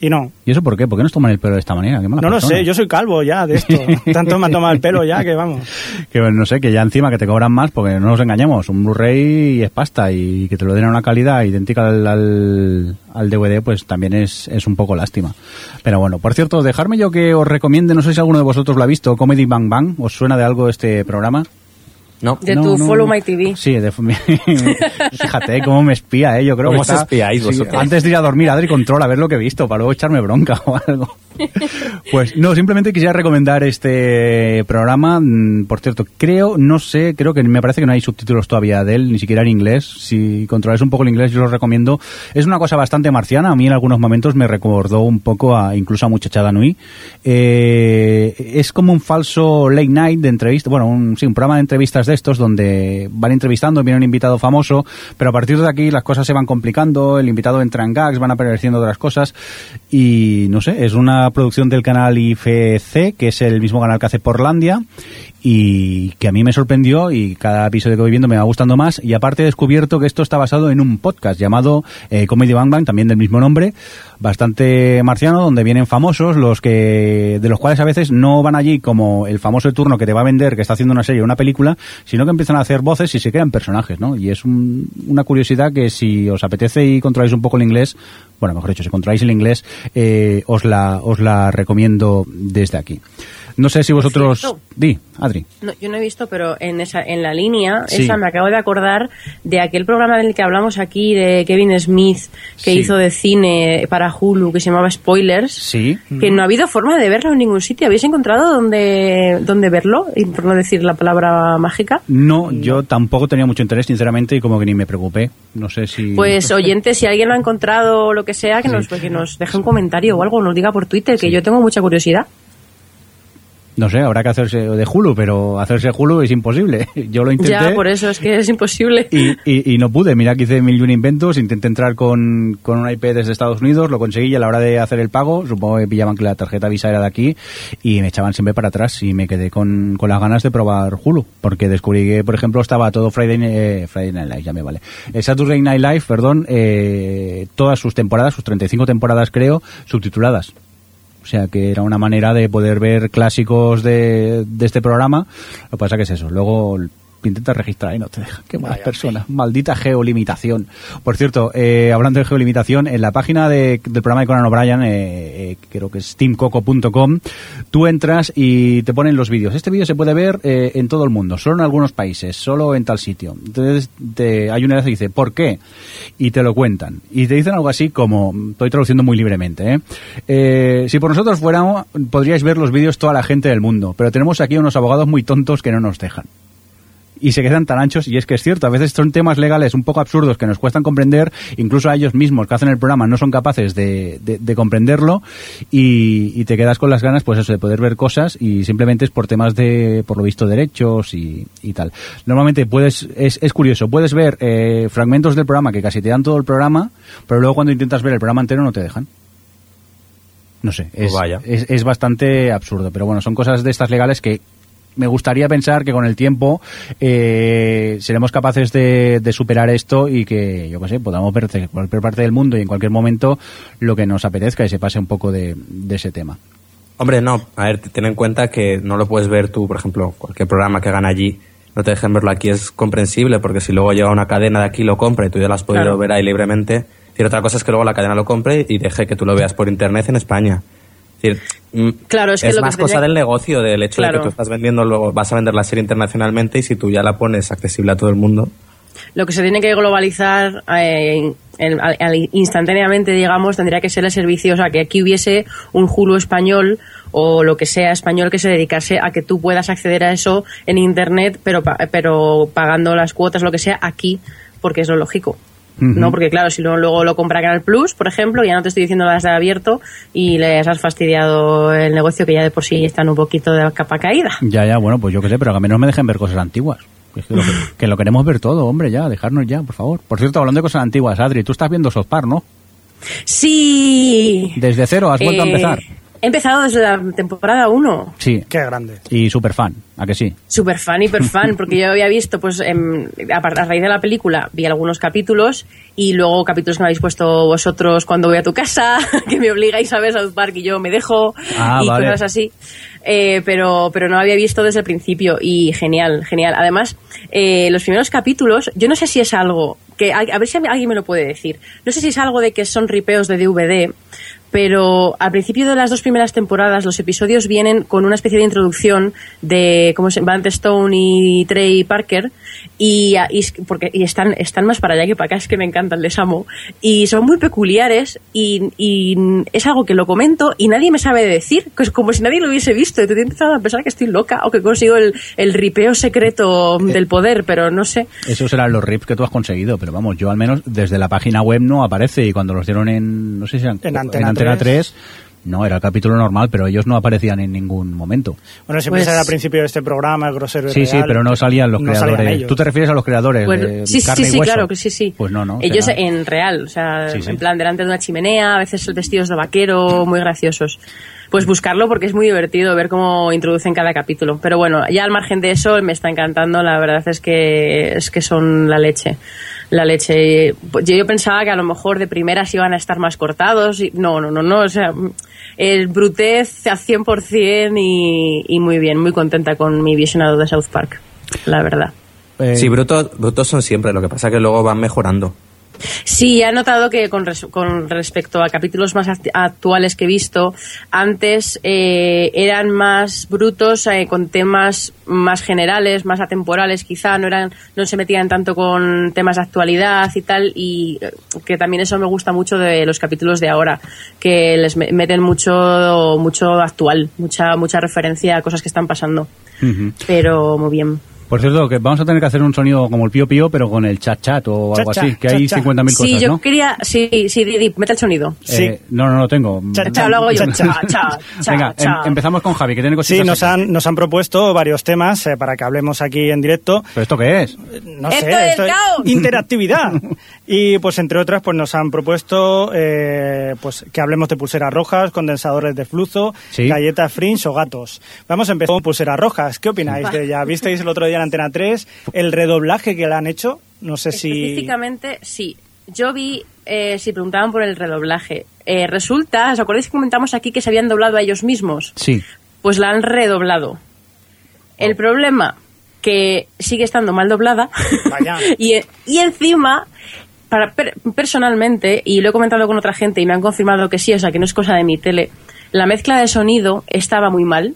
Y no. ¿Y eso por qué? ¿Por qué nos toman el pelo de esta manera? Qué mala No lo sé, yo soy calvo ya de esto. Tanto me ha tomado el pelo ya que vamos. Que bueno, no sé, que ya encima que te cobran más, porque no nos engañemos, un Blu-ray es pasta y que te lo den a una calidad idéntica al, al, al DVD, pues también es, es un poco lástima. Pero bueno, por cierto, dejarme yo que os recomiende, no sé si alguno de vosotros lo ha visto, Comedy Bang Bang, ¿os suena de algo este programa? ¿No? De No, tu no, Follow no. My TV. Sí, de, fíjate cómo me espía, ¿eh? Yo creo ¿Cómo que os espiáis sí, vosotros? antes de ir a dormir, Adri, controla a ver lo que he visto, para luego echarme bronca o algo. Pues no, simplemente quisiera recomendar este programa. Mm, Por cierto, creo, no sé, creo que me parece que no hay subtítulos todavía de él, ni siquiera en inglés. Si controláis un poco el inglés, yo lo recomiendo. Es una cosa bastante marciana. A mí en algunos momentos me recordó un poco a incluso a Muchachada Nui. Eh, es como un falso late night de entrevistas, bueno, un, sí, un programa de entrevistas de estos donde van entrevistando, viene un invitado famoso, pero a partir de aquí las cosas se van complicando, el invitado entra en gags, van apareciendo otras cosas y no sé, es una producción del canal IFC, que es el mismo canal que hace Portlandia y que a mí me sorprendió y cada episodio que voy viendo me va gustando más y aparte he descubierto que esto está basado en un podcast llamado eh, Comedy Bang Bang, también del mismo nombre, bastante marciano, donde vienen famosos, los que de los cuales a veces no van allí como el famoso turno que te va a vender, que está haciendo una serie o una película, sino que empiezan a hacer voces y se crean personajes, ¿no? Y es un- una curiosidad que si os apetece y controláis un poco el inglés, bueno, mejor dicho, si controláis el inglés, eh, os la os la recomiendo desde aquí. No sé si vosotros... cierto. Di, Adri. No, yo no he visto, pero en esa en la línea, Sí. esa me acabo de acordar de aquel programa del que hablamos aquí de Kevin Smith que Sí. hizo de cine para Hulu que se llamaba Spoilers. Sí. Que no ha habido forma de verlo en ningún sitio. ¿Habéis encontrado dónde, dónde verlo? Y por no decir la palabra mágica. No, yo tampoco tenía mucho interés, sinceramente, y como que ni me preocupé. No sé si... Pues oyentes, si alguien lo ha encontrado o lo que sea, que, nos, que nos deje un comentario o algo, nos diga por Twitter, que yo tengo mucha curiosidad. No sé, habrá que hacerse de Hulu, pero hacerse Hulu es imposible. Yo lo intenté. Ya, por eso es que es imposible. Y, y- y no pude. Mira que hice mil y un inventos. Intenté entrar con, con un IP desde Estados Unidos, lo conseguí y a la hora de hacer el pago, supongo que pillaban que la tarjeta Visa era de aquí y me echaban siempre para atrás y me quedé con, con las ganas de probar Hulu. Porque descubrí que, por ejemplo, estaba todo Friday, eh, Friday Night Live, ya me vale. Eh, Saturday Night Live, perdón, eh, todas sus temporadas, sus 35 temporadas creo, subtituladas. O sea que era una manera de poder ver clásicos de, de este programa. Lo que pasa que es eso. Luego intentas registrar y no te deja. Qué malas personas. Maldita geolimitación. Por cierto, eh, hablando de geolimitación, en la página de- del programa de Conan O'Brien, eh, eh, creo que es teamcoco.com, tú entras y te ponen los vídeos. Este vídeo se puede ver eh, en todo el mundo, solo en algunos países, solo en tal sitio. Entonces te, hay una vez que dice, ¿por qué? Y te lo cuentan. Y te dicen algo así como, estoy traduciendo muy libremente, ¿eh? Eh, si por nosotros fuéramos, podríais ver los vídeos toda la gente del mundo, pero tenemos aquí unos abogados muy tontos que no nos dejan y se quedan tan anchos y es que es cierto, a veces son temas legales un poco absurdos que nos cuestan comprender, incluso a ellos mismos que hacen el programa no son capaces de, de- de comprenderlo y, y te quedas con las ganas pues eso de poder ver cosas y simplemente es por temas de, por lo visto, derechos y, y tal. Normalmente puedes, es, es curioso, puedes ver eh, fragmentos del programa que casi te dan todo el programa, pero luego cuando intentas ver el programa entero no te dejan. No sé, es, Pues vaya. es, es bastante absurdo, pero bueno, son cosas de estas legales que me gustaría pensar que con el tiempo eh, seremos capaces de, de superar esto y que, yo qué sé, podamos ver cualquier parte del mundo y en cualquier momento lo que nos apetezca y se pase un poco de, de ese tema. Hombre, no. A ver, ten en cuenta que no lo puedes ver tú, por ejemplo, cualquier programa que hagan allí, no te dejen verlo aquí, es comprensible, porque si luego llega una cadena de aquí y lo compra y tú ya lo has podido Claro. ver ahí libremente, decir, otra cosa es que luego la cadena lo compre y deje que tú lo veas por internet en España. Es decir, mm, Claro, es que lo que más cosa tenía- del negocio, del hecho de Claro. que tú estás vendiendo, luego vas a vender la serie internacionalmente y si tú ya la pones accesible a todo el mundo, Lo que se tiene que globalizar, eh, el- al- al- instantáneamente, digamos, tendría que ser el servicio, o sea, que aquí hubiese un Hulu español o lo que sea español que se dedicase a que tú puedas acceder a eso en Internet, pero, pero pagando las cuotas, lo que sea, aquí, porque es lo lógico. No, porque claro, si no, luego lo compra Canal Plus, por ejemplo, ya no te estoy diciendo las de abierto y les has fastidiado el negocio que ya de por sí están un poquito de capa caída. Ya, ya, bueno, pues yo qué sé, pero que al menos me dejen ver cosas antiguas. Que, es que lo, que, que lo queremos ver todo, hombre, ya, dejarnos ya, por favor. Por cierto, hablando de cosas antiguas, Adri, tú estás viendo South Park, ¿no? Sí. Desde cero, has vuelto a Eh, empezar. He empezado desde la temporada 1. Sí, Qué grande. y super fan, ¿a que sí? Super fan, hiper fan, porque yo había visto, pues, em, a, a raíz de la película, vi algunos capítulos y luego capítulos que me habéis puesto vosotros cuando voy a tu casa, que me obligáis a ver South Park y yo me dejo Ah, y vale. cosas así. Eh, pero, pero no había visto desde el principio y genial, genial. Además, eh, los primeros capítulos, yo no sé si es algo que, a, a ver si alguien me lo puede decir. No sé si es algo de que son ripeos de DVD, pero al principio de las dos primeras temporadas los episodios vienen con una especie de introducción de cómo se Van Stone y Trey Parker y, porque y están están más para allá que para acá es que me encantan les amo. Y son muy peculiares y, y es algo que lo comento y nadie me sabe decir que es como si nadie lo hubiese visto. Y te he empezado a pensar que estoy loca o que consigo el, el ripeo secreto del poder pero no sé. Esos serán los rips que tú has conseguido, pero vamos, yo al menos desde la página web no aparece y cuando los dieron en, no sé si eran- En Antena 3, no, era el capítulo normal, pero ellos no aparecían en ningún momento. Bueno, siempre Pues- se da al principio de este programa, el grosero y Sí, sí, real, pero no salían los no salían creadores. ellos. ¿Tú te refieres a los creadores Bueno, de sí, sí, carne y sí, hueso? claro que sí, sí. Pues no, no. Ellos será- en real, o sea, Sí, sí. en plan delante de una chimenea, a veces vestidos de vaquero, muy graciosos. Pues buscarlo porque es muy divertido ver cómo introducen cada capítulo. Pero bueno, ya al margen de eso me está encantando, la verdad es que es que son la leche. La leche. Pues Yo, yo pensaba que a lo mejor de primeras iban a estar más cortados. Y, no, no, no, no. O sea, el brutez a 100% y, y muy bien, muy contenta con mi visionado de South Park, la verdad. Eh, Sí, brutos, brutos son siempre, lo que pasa que luego van mejorando. Sí, he notado que con, res- con respecto a capítulos más act- actuales que he visto, antes eh, eran más brutos eh, con temas más generales, más atemporales, quizá no eran, no se metían tanto con temas de actualidad y tal, y eh, que también eso me gusta mucho de los capítulos de ahora, que les me- meten mucho, mucho actual, mucha, mucha referencia a cosas que están pasando. Pero muy bien. Por cierto, que vamos a tener que hacer un sonido como el pío pío, pero con el chat chat o algo así, que hay cha-cha. 50.000 Sí, cosas, yo ¿no? quería, sí, sí, di, di, mete el sonido. Sí. Eh, no, no lo tengo. Cha, Cha, lo hago yo. Cha, Cha, cha, cha, Venga, cha. em- empezamos con Javi, que tiene cositas. Sí, nos aquí. han, nos han propuesto varios temas eh, para que hablemos aquí en directo. ¿Pero esto qué es? No ¡Esto sé, es caos! interactividad. Y pues entre otras, pues nos han propuesto eh, pues que hablemos de pulseras rojas, condensadores de flujo, Sí. galletas fringe o gatos. Vamos a empezar con pulseras rojas. ¿Qué opináis de ella? ¿Visteis el otro día en Antena 3 el redoblaje que le han hecho? No sé si... Específicamente, sí. Yo vi, eh, si preguntaban por el redoblaje, eh, resulta, ¿os acordáis que comentamos aquí que se habían doblado a ellos mismos? Sí. Pues la han redoblado. El problema, que sigue estando mal doblada. Vaya. y, y encima, para, per- personalmente, y lo he comentado con otra gente y me han confirmado que sí, o sea, que no es cosa de mi tele, la mezcla de sonido estaba muy mal.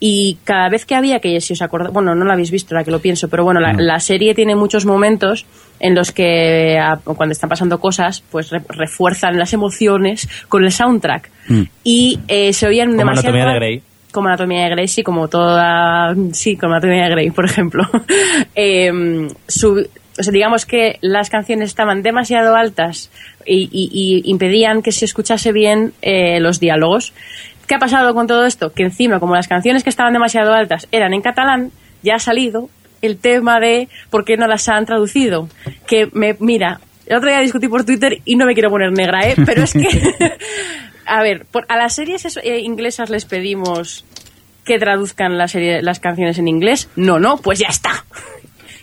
Y cada vez que había que, si os acordáis, bueno, no la habéis visto, la que lo pienso, pero bueno, la, No. la serie tiene muchos momentos en los que a- cuando están pasando cosas, pues re- refuerzan las emociones con el soundtrack. Mm. Y eh, se oían Como demasiado... Anatomía de Grey. Como Anatomía de Grey, sí, como toda... Sí, como Anatomía de Grey, por ejemplo. Em, su- o sea, digamos que las canciones estaban demasiado altas y, y- y impedían que se escuchase bien eh, los diálogos. ¿Qué ha pasado con todo esto? Que encima, como las canciones que estaban demasiado altas eran en catalán, ya ha salido el tema de por qué no las han traducido. Que me, mira, el otro día discutí por Twitter y no me quiero poner negra, ¿eh? Pero es que, a ver, a las series eh, inglesas les pedimos que traduzcan las canciones en inglés. No, no, pues ya está.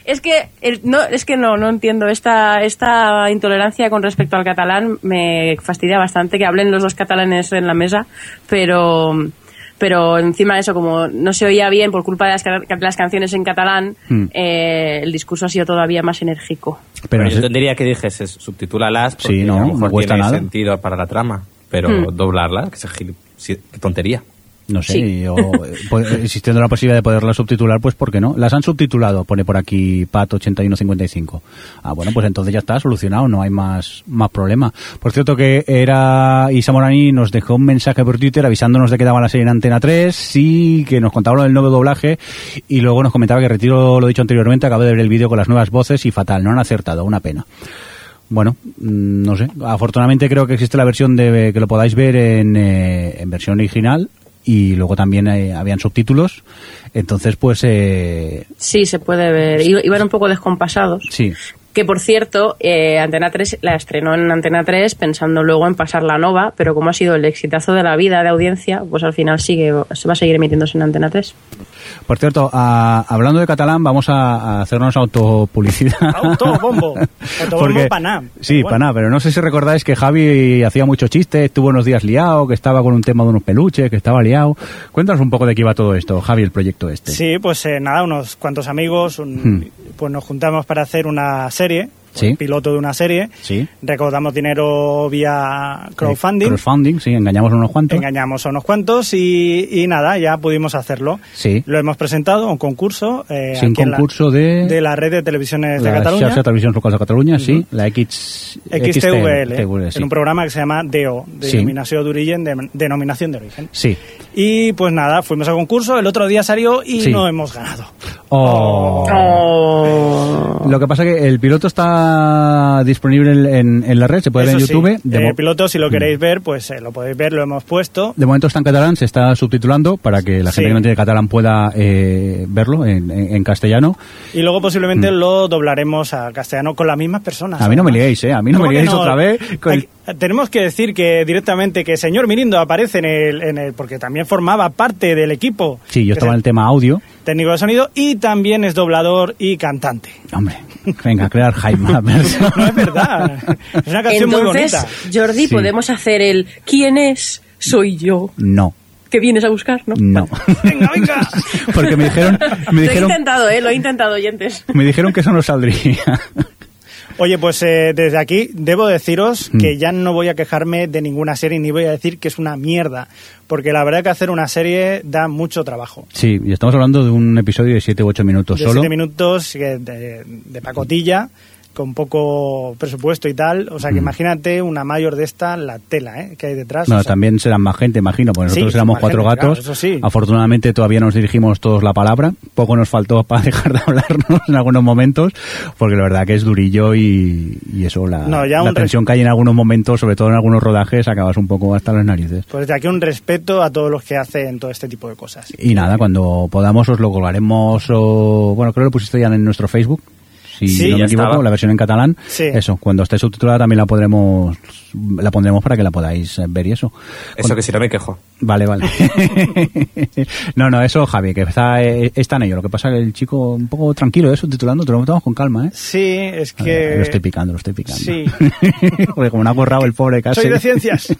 Es que el- no, es que no, no entiendo esta esta intolerancia con respecto al catalán me fastidia bastante que hablen los dos catalanes en la mesa, pero pero encima de eso como no se oía bien por culpa de las, ca- las canciones en catalán, Hmm. eh, el discurso ha sido todavía más enérgico. Pero Pero yo tendría que dijese subtitúlalas porque Sí, no, a lo no mejor cuesta tiene nada. sentido para la trama, pero Hmm. doblarla, que se gil- sí, qué tontería. No sé, Sí. o, eh, pues, existiendo la posibilidad de poderla subtitular, pues ¿por qué no? Las han subtitulado, pone por aquí Pat8155. Ah, bueno, pues entonces ya está solucionado, no hay más, más problema. Por cierto que era Isa Morani nos dejó un mensaje por Twitter avisándonos de que daba la serie en Antena 3, sí, que nos contaba lo del nuevo doblaje y luego nos comentaba que retiro lo dicho anteriormente, acabo de ver el vídeo con las nuevas voces y fatal, no han acertado, una pena. Bueno, mm, no sé. Afortunadamente creo que existe la versión de que lo podáis ver en, eh, en versión original y luego también eh, habían subtítulos. Entonces, pues eh, Sí, se puede ver. Iban un poco descompasados. sí. Que por cierto, eh, Antena 3 la estrenó en Antena 3 pensando luego en pasar la nova, pero como ha sido el exitazo de la vida de audiencia, pues al final sigue se va a seguir emitiéndose en Antena 3. Por cierto, a- hablando de catalán, vamos a, a hacernos autopublicidad. Autobombo. Autobombo paná. Sí, Bueno. paná, pero no sé si recordáis que Javi hacía mucho chiste, estuvo unos días liado, que estaba con un tema de unos peluches, que estaba liado. Cuéntanos un poco de qué iba todo esto, Javi, el proyecto este. Sí, pues eh, nada, unos cuantos amigos, un- Hmm. pues nos juntamos para hacer una serie, Sí. un piloto de una serie. Sí. Recaudamos dinero vía crowdfunding. Eh, crowdfunding, sí, engañamos a unos cuantos. Engañamos a unos cuantos y, y nada, ya pudimos hacerlo. Sí. Lo hemos presentado a un concurso. eh, Sí, un la- concurso de... de la red de televisiones de la Cataluña. Xarxa de Televisions Locals de Catalunya, sí, la X... XTVL, XTVL, sí. en un programa que se llama DEO, Sí. Denominación de Origen, de- Denominación de Origen. Sí. Y pues nada, fuimos al concurso, el otro día salió y Sí. no hemos ganado. Oh. Oh. Lo que pasa que el piloto está disponible en, en- en la red, se puede ver en Eso sí, YouTube. De, eh, Mm. piloto, si lo queréis ver, pues eh, lo podéis ver, lo hemos puesto. de momento está en catalán, se está subtitulando para que la gente Sí. que no tiene catalán pueda eh, verlo en, en- en castellano. Y luego posiblemente lo doblaremos a castellano con las mismas personas. Mm. A mí no me liéis, ¿eh? A mí no ¿Cómo me liéis no? otra vez. con el- Hay- tenemos que decir que directamente que señor Mirindo aparece en el, en el porque también formaba parte del equipo. Sí, yo estaba en el tema audio. técnico de sonido y también es doblador y cantante. Hombre, venga, crear Jaime. No es verdad. Es una canción muy Entonces, bonita. Jordi, Sí. podemos hacer el ¿Quién es? Soy yo. No, Que vienes a buscar, ¿no? no. Venga, venga. Porque me dijeron, me Lo he dijeron, intentado, ¿eh? Lo he intentado, oyentes. me dijeron que eso no saldría. Oye, pues eh, desde aquí debo deciros Mm. que ya no voy a quejarme de ninguna serie ni voy a decir que es una mierda, porque la verdad que hacer una serie da mucho trabajo. Sí, y estamos hablando de un episodio de 7 u 8 minutos de solo. siete minutos eh, de, de pacotilla, con poco presupuesto y tal. O sea que Mm. imagínate una mayor de esta, la tela ¿eh? que hay detrás. Bueno, O sea, también serán más gente, imagino, porque Sí, nosotros éramos cuatro gente, gatos. eso sí. Afortunadamente todavía nos dirigimos todos la palabra. Poco nos faltó para dejar de hablarnos en algunos momentos, porque la verdad que es durillo y, y eso, la, No, la tensión que hay en algunos momentos, sobre todo en algunos rodajes, acabas un poco hasta las narices. Pues desde aquí un respeto a todos los que hacen todo este tipo de cosas. Y nada, cuando podamos os lo colgaremos, o, bueno, creo que lo pusiste ya en nuestro Facebook. Si Sí, no me equivoco, estaba. la versión en catalán. Sí. Eso, cuando esté subtitulada también la podremos, la pondremos para que la podáis eh, ver y eso. Eso que si no me quejo. Vale, vale. no, no, eso Javi, que está, eh, está en ello. Lo que pasa es que el chico un poco tranquilo, ¿eh? subtitulando, te lo tomamos con calma, ¿eh? Sí, es que... ver, Lo estoy picando, lo estoy picando. Sí. Porque como no ha borrado el pobre casi. Soy de ciencias.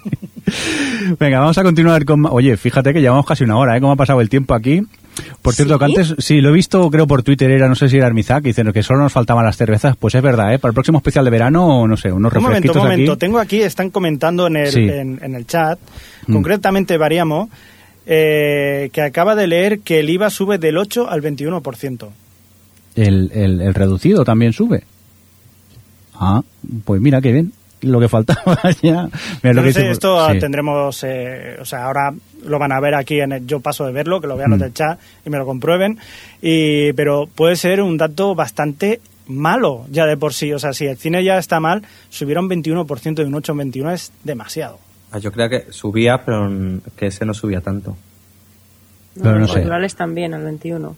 Venga, vamos a continuar con... Oye, fíjate que llevamos casi una hora, ¿eh? Cómo ha pasado el tiempo aquí. Por cierto, ¿Sí? que antes, sí, lo he visto, creo por Twitter, era, no sé si era Armizac, diciendo que solo nos faltaban las cervezas. Pues es verdad, ¿eh? Para el próximo especial de verano, no sé, unos Un momento, refresquitos un momento. aquí. Tengo aquí, están comentando en el, Sí. en, en el chat, Mm. concretamente Variamo, eh, que acaba de leer que el IVA sube del 8 al 21%. El, el, el reducido también sube. Ah, pues mira, qué bien. Lo que faltaba ya. Mira, lo No que esto sí. tendremos, eh, o sea, ahora lo van a ver aquí en el, yo paso de verlo, que lo vean los Mm. del chat y me lo comprueben, y, pero puede ser un dato bastante malo ya de por sí, o sea, si el cine ya está mal, subir un 21% de un 8 a un 21 es demasiado. Ah, Yo creo que subía, pero que ese no subía tanto. Pero no los sé. culturales también, al 21.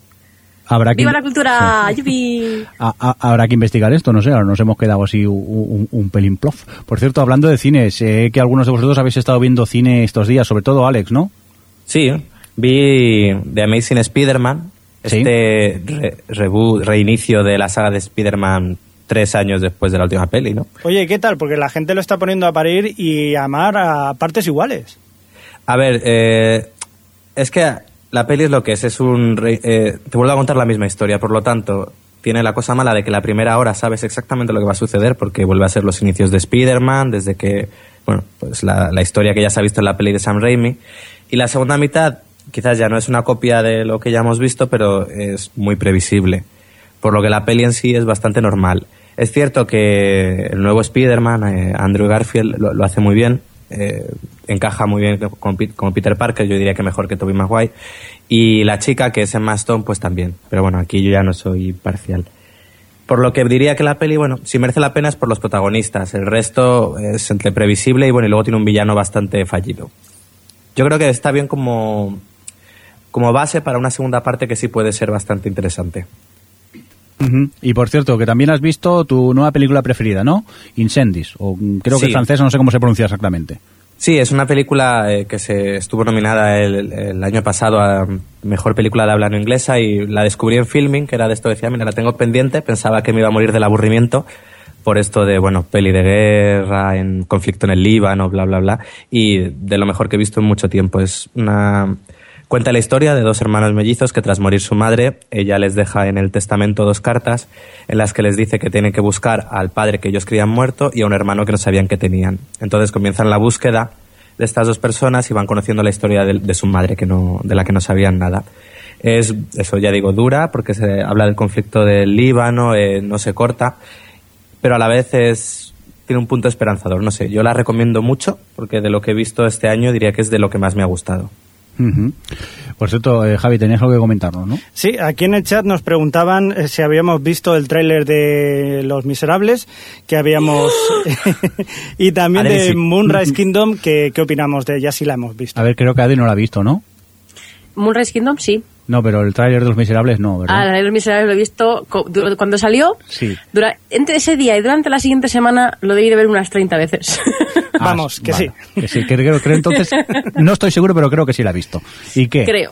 Habrá que, ¡Viva la cultura! ¡Yupi! a- a- habrá que investigar esto, no sé, ahora nos hemos quedado así un, un- un pelín plof. Por cierto, hablando de cine, sé que algunos de vosotros habéis estado viendo cine estos días, sobre todo Alex, ¿no? Sí, vi The Amazing Spider-Man, Sí. este re- reboot, reinicio de la saga de Spider-Man tres años después de la última peli, ¿no? Oye, ¿qué tal? Porque la gente lo está poniendo a parir y a amar a partes iguales. A ver, eh, es que la peli es lo que es, es un... eh, te vuelvo a contar la misma historia, por lo tanto, tiene la cosa mala de que la primera hora sabes exactamente lo que va a suceder porque vuelve a ser los inicios de Spider-Man, desde que, bueno, pues la, la historia que ya se ha visto en la peli de Sam Raimi. Y la segunda mitad quizás ya no es una copia de lo que ya hemos visto, pero es muy previsible. Por lo que la peli en sí es bastante normal. Es cierto que el nuevo Spider-Man, eh, Andrew Garfield, lo, lo hace muy bien. Eh, encaja muy bien con, Peter Parker, yo diría que mejor que Tobey Maguire. Y la chica, que es Emma Stone, pues también. Pero bueno, aquí yo ya no soy parcial. Por lo que diría que la peli, bueno, si merece la pena es por los protagonistas. El resto es entre previsible y bueno, y luego tiene un villano bastante fallido. Yo creo que está bien como, como base para una segunda parte que sí puede ser bastante interesante. Ujú. Y por cierto, que también has visto tu nueva película preferida, ¿no? Incendis, o creo que es francesa, no sé cómo se pronuncia exactamente. Sí, es una película eh, que se estuvo nominada el, el año pasado a mejor película de habla no inglesa y la descubrí en filming, que era de esto decía, mira, la tengo pendiente, pensaba que me iba a morir del aburrimiento por esto de, bueno, peli de guerra, en conflicto en el Líbano, bla, bla, bla, y de lo mejor que he visto en mucho tiempo. Es una... Cuenta la historia de dos hermanos mellizos que tras morir su madre, ella les deja en el testamento dos cartas en las que les dice que tienen que buscar al padre que ellos creían muerto y a un hermano que no sabían que tenían. Entonces comienzan la búsqueda de estas dos personas y van conociendo la historia de, su madre que no, de la que no sabían nada. Es, eso ya digo, dura porque se habla del conflicto del Líbano, eh, no se corta, pero a la vez es, tiene un punto esperanzador. No sé, yo la recomiendo mucho porque de lo que he visto este año diría que es de lo que más me ha gustado. Por cierto, eh, Javi, tenías algo que comentarnos, ¿no? Sí, aquí en el chat nos preguntaban eh, si habíamos visto el tráiler de Los Miserables, que habíamos... y también de sí. Moonrise Kingdom, que qué opinamos de ella, si la hemos visto. A ver, creo que Adri no la ha visto, ¿no? Moonrise Kingdom, sí. No, pero el tráiler de Los Miserables no, ¿verdad? Ah, la de los miserables lo he visto cuando salió. Sí. dura- entre ese día y durante la siguiente semana lo debí de ver unas 30 veces. Ah, Vamos, que vale, sí. Que sí, que creo, creo entonces... No estoy seguro, pero creo que sí la ha visto. ¿Y qué? Creo.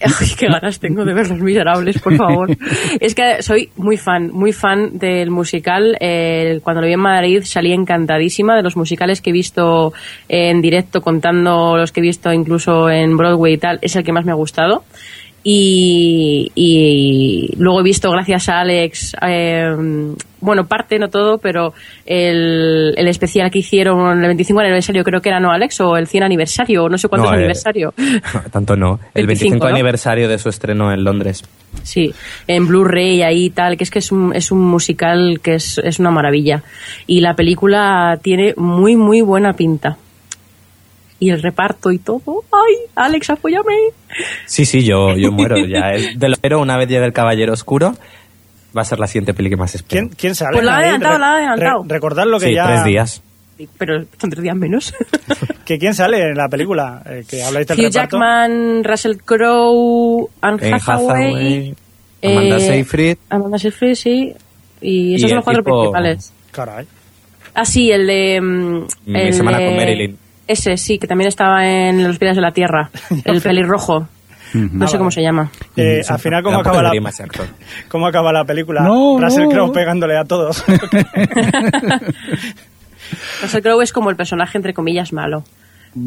Ay, qué ganas tengo de ver Los Miserables, por favor. es que soy muy fan, muy fan del musical. Eh, cuando lo vi en Madrid salí encantadísima de los musicales que he visto en directo, contando los que he visto incluso en Broadway y tal. Es el que más me ha gustado. Y, y luego he visto, gracias a Alex, eh, bueno, parte, no todo, pero el, el especial que hicieron el 25 aniversario, creo que era, ¿no, Alex? O el 100 aniversario, no sé cuánto No, es eh, aniversario. Tanto no. El 25, 25 ¿no? aniversario de su estreno en Londres. Sí, en Blu-ray ahí y tal, que es que es un, es un musical que es, es una maravilla. Y la película tiene muy, muy buena pinta. Y el reparto y todo. ¡Ay, Alex, apóyame! Sí, sí, yo, yo muero ya. Es de lo pero una vez llegue el Caballero Oscuro, va a ser la siguiente peli que más espero. ¿Quién, quién sale? Pues la ha adelantado, la ha adelantado. re- recordad lo que Sí, ya... tres días. Pero son tres días menos. Que ¿Quién sale en la película? Eh, que habláis del Hugh reparto. Jackman, Russell Crowe, Anne En Hathaway, Hathaway, Amanda eh, Seyfried. Amanda Seyfried, sí. Y esos Y son los cuatro tipo- principales. Caray. Ah, sí, el de... mm, Mi el semana de- con Marilyn. Ese, sí, que también estaba en Los Pies de la Tierra. el pelirrojo. No sé cómo se llama. Eh, al final, ¿cómo acaba, la. ¿cómo acaba la película? No, Russell no. Crowe pegándole a todos. Russell Crowe es como el personaje, entre comillas, malo.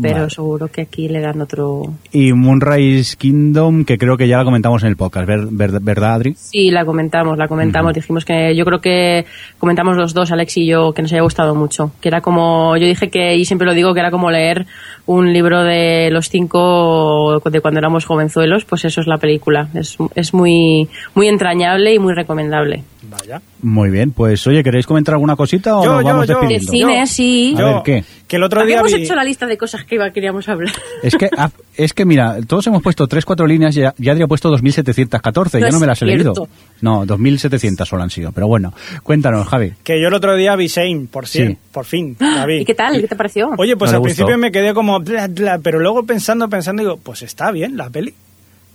Pero seguro que aquí le dan otro... Y Moonrise Kingdom, que creo que ya la comentamos en el podcast, ¿ver- ver- ¿verdad, Adri? Sí, la comentamos, la comentamos. Dijimos que yo creo que comentamos los dos, Alex y yo, que nos haya gustado mucho. Que era como, yo dije que, y siempre lo digo, que era como leer un libro de los cinco de cuando éramos jovenzuelos, pues eso es la película. Es, es muy, muy entrañable y muy recomendable. Vaya. Muy bien, pues oye, ¿queréis comentar alguna cosita o Yo, nos yo, vamos yo. De despidiendo? cine, Yo- sí. A ver, ¿qué? Que el otro día Habíamos vi... hecho la lista de cosas que iba, queríamos hablar. Es que, ah, es que mira, todos hemos puesto tres, cuatro líneas y Adri ha puesto 2.714, No yo no me las he leído. No, 2.700 solo han sido, pero bueno, cuéntanos, Javi. Que yo el otro día vi Shane, por, Sí. sí. por fin. La vi. ¿Y qué tal? ¿Qué te pareció? Oye, pues No al gustó. principio me quedé como... bla, bla, pero luego pensando, pensando, digo, pues está bien la peli.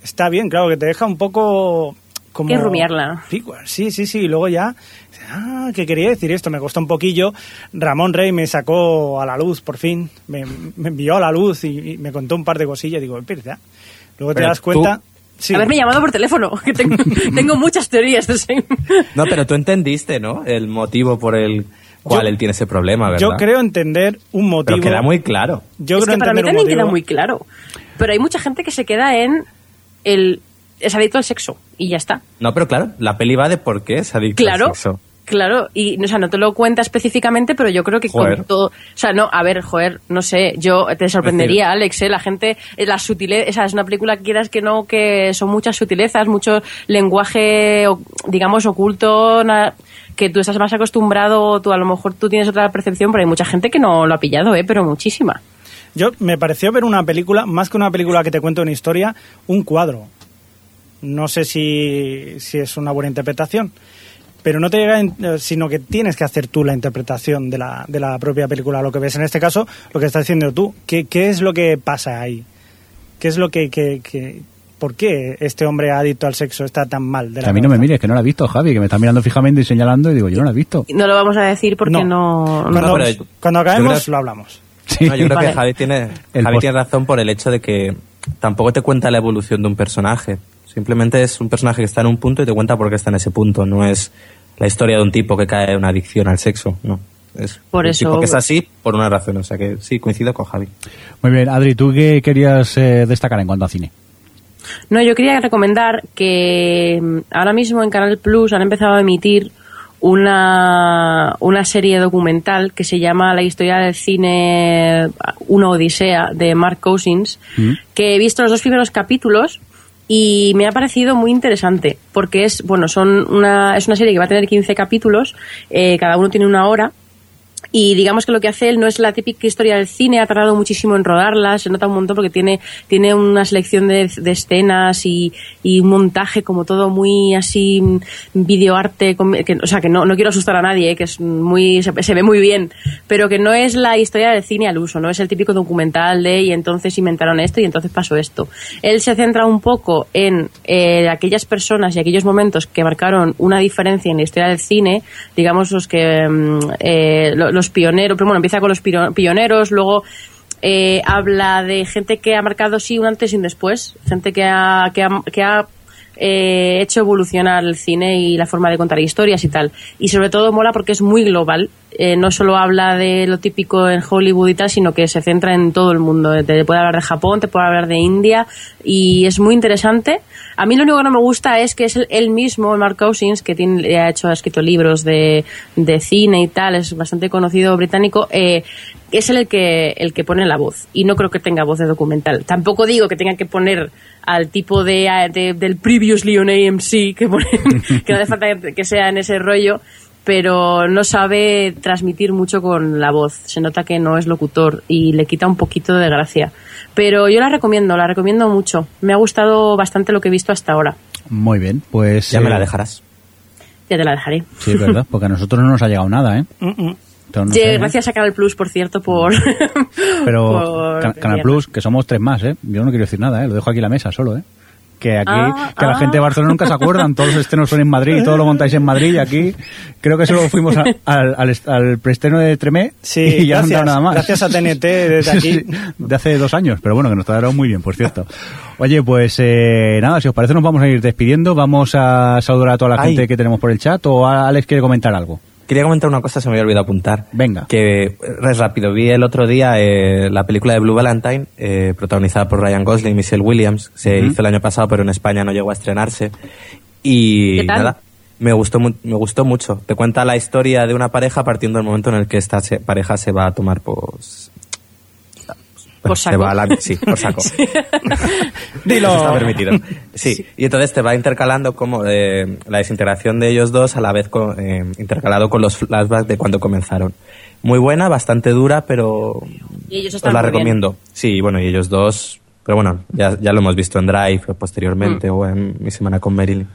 Está bien, claro, que te deja un poco... Como... Que rumiarla. Sí, sí, sí, y luego ya... Ah, ¿qué quería decir esto? Me costó un poquillo. Ramón Rey me sacó a la luz, por fin. Me, me envió a la luz y, y me contó un par de cosillas. Digo, espera. Luego te das cuenta... tú- Sí. Haberme llamado por teléfono, que tengo, tengo muchas teorías de ese. No, pero tú entendiste, ¿no? El motivo por el cual Yo- él tiene ese problema, ¿verdad? Yo creo entender un motivo... Pero queda muy claro. Yo es creo que para mí también queda muy claro. Pero hay mucha gente que se queda en el es adicto al sexo y ya está. No, pero claro, la peli va de por qué es adicto Claro. al sexo. Claro, y o sea, no te lo cuenta específicamente, pero yo creo que Joder. con todo. O sea, no, a ver, joder, no sé, yo te sorprendería, Alex, ¿eh? la gente, eh, la sutileza, o sea, es una película, quieras que no, que son muchas sutilezas, mucho lenguaje, digamos, oculto, na- que tú estás más acostumbrado, tú a lo mejor tú tienes otra percepción, pero hay mucha gente que no lo ha pillado, ¿eh? Pero muchísima. Yo me pareció ver una película, más que una película que te cuente una historia, un cuadro. No sé si, si es una buena interpretación, pero no te llega, en- eh, sino que tienes que hacer tú la interpretación de la, de la propia película. Lo que ves en este caso, lo que estás diciendo tú. ¿Qué, qué es lo que pasa ahí? ¿Qué es lo que, que, que- ¿Por qué este hombre adicto al sexo está tan mal? De Que la a mí no me mires, que no la he visto, Javi, que me está mirando fijamente y señalando y digo, yo no la he visto. No lo vamos a decir porque no... no- Cuando, cuando acabemos creo- lo hablamos. Sí. No, yo creo Vale. que Javi tiene, Javi tiene razón por el hecho de que tampoco te cuenta la evolución de un personaje. Simplemente es un personaje que está en un punto y te cuenta por qué está en ese punto. No es la historia de un tipo que cae en una adicción al sexo. No. Es Por un eso- tipo que es así por una razón. O sea que sí, coincido con Javi. Muy bien, Adri, ¿tú qué querías eh, destacar en cuanto a cine? No, yo quería recomendar que mm, ahora mismo en Canal Plus han empezado a emitir una, una serie documental que se llama La historia del cine, una odisea, de Mark Cousins, que he visto los dos primeros capítulos y me ha parecido muy interesante porque es, bueno, son una, es una serie que va a tener 15 capítulos, eh, cada uno tiene una hora y digamos que lo que hace él no es la típica historia del cine, ha tardado muchísimo en rodarla, se nota un montón porque tiene, tiene una selección de, de escenas y, y un montaje como todo muy así, mm, videoarte, o sea que no, no quiero asustar a nadie, eh, que es muy, se, ve muy bien, pero que no es la historia del cine al uso, no es el típico documental de y entonces inventaron esto y entonces pasó esto. Él se centra un poco en eh, aquellas personas y aquellos momentos que marcaron una diferencia en la historia del cine, digamos los que mm, eh, los pioneros, pero bueno, empieza con los pioneros, luego eh, habla de gente que ha marcado sí un antes y un después, gente que ha, que ha, que ha eh, hecho evolucionar el cine y la forma de contar historias y tal. Y sobre todo mola porque es muy global. Eh, no solo habla de lo típico en Hollywood y tal, sino que se centra en todo el mundo. Te puede hablar de Japón, te puede hablar de India y es muy interesante. A mí lo único que no me gusta es que es él mismo, Mark Cousins, que tiene, ha hecho, ha escrito libros de, de cine y tal, es bastante conocido británico, eh, es el que, el que pone la voz. Y no creo que tenga voz de documental. Tampoco digo que tenga que poner al tipo de, de- del previously on AMC, que, que no hace falta que sea en ese rollo, pero no sabe transmitir mucho con la voz. Se nota que no es locutor y le quita un poquito de gracia. Pero yo la recomiendo, la recomiendo mucho. Me ha gustado bastante lo que he visto hasta ahora. Muy bien, pues... Ya me eh, la dejarás. Ya te la dejaré. Sí, es verdad, porque a nosotros no nos ha llegado nada, ¿eh? Mm, mm. Entonces, Sí, sé, ¿eh? gracias a Canal Plus, por cierto, por... Pero por Can- Canal Plus, que somos tres más, ¿eh? Yo no quiero decir nada, ¿eh? Lo dejo aquí en la mesa solo, ¿eh? Que aquí, Ah, que la ah. gente de Barcelona nunca se acuerdan, todos los estrenos son en Madrid y todo lo montáis en Madrid y aquí creo que solo fuimos a- al, al, est- al preestreno de Tremé Sí, y ya no han gracias, dado nada más. gracias a TNT desde aquí. De hace dos años, pero bueno, que nos trataron muy bien, por cierto. Oye, pues eh, nada, si os parece nos vamos a ir despidiendo, vamos a saludar a toda la Ay. gente que tenemos por el chat o Alex quiere comentar algo. Quería comentar una cosa, se me había olvidado apuntar. Venga. Que eh, es rápido. Vi el otro día eh, la película de Blue Valentine, eh, protagonizada por Ryan Gosling y Michelle Williams. Se hizo el año pasado, pero en España no llegó a estrenarse. Y ¿Qué tal? nada, me gustó, mu- me gustó mucho. Te cuenta la historia de una pareja partiendo del momento en el que esta se- pareja se va a tomar pues, Por saco. va a la- sí, por saco. Dilo. Eso está permitido. Sí, y entonces te va intercalando como eh, la desintegración de ellos dos a la vez con, eh, intercalado con los flashbacks de cuando comenzaron. Muy buena, bastante dura, pero Y ellos os están la muy bien. recomiendo. Sí, bueno, y ellos dos, pero bueno, ya, ya lo hemos visto en Drive Mm. posteriormente o en Mi Semana con Marilyn.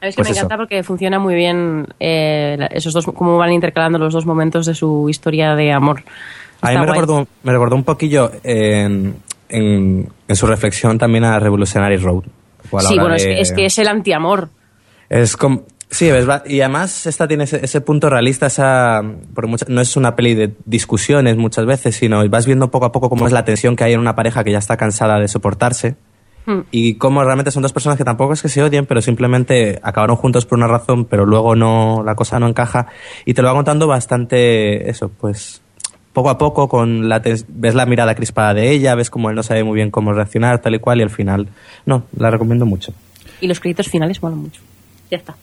A mí es que Pues me eso. encanta porque funciona muy bien eh, esos dos, cómo van intercalando los dos momentos de su historia de amor. A mí me recordó, me recordó un poquillo en, en, en su reflexión también a Revolutionary Road. a Sí, bueno, es que, es que es el antiamor. Es como... Sí, y además esta tiene ese, ese punto realista, esa, por mucha- no es una peli de discusiones muchas veces, sino vas viendo poco a poco cómo es la tensión que hay en una pareja que ya está cansada de soportarse Hmm. y cómo realmente son dos personas que tampoco es que se odien, pero simplemente acabaron juntos por una razón, pero luego no la cosa no encaja y te lo va contando bastante eso, pues poco a poco con la ves la mirada crispada de ella, ves como él no sabe muy bien cómo reaccionar tal y cual y al final no, la recomiendo mucho. Y los créditos finales molan mucho. Ya está.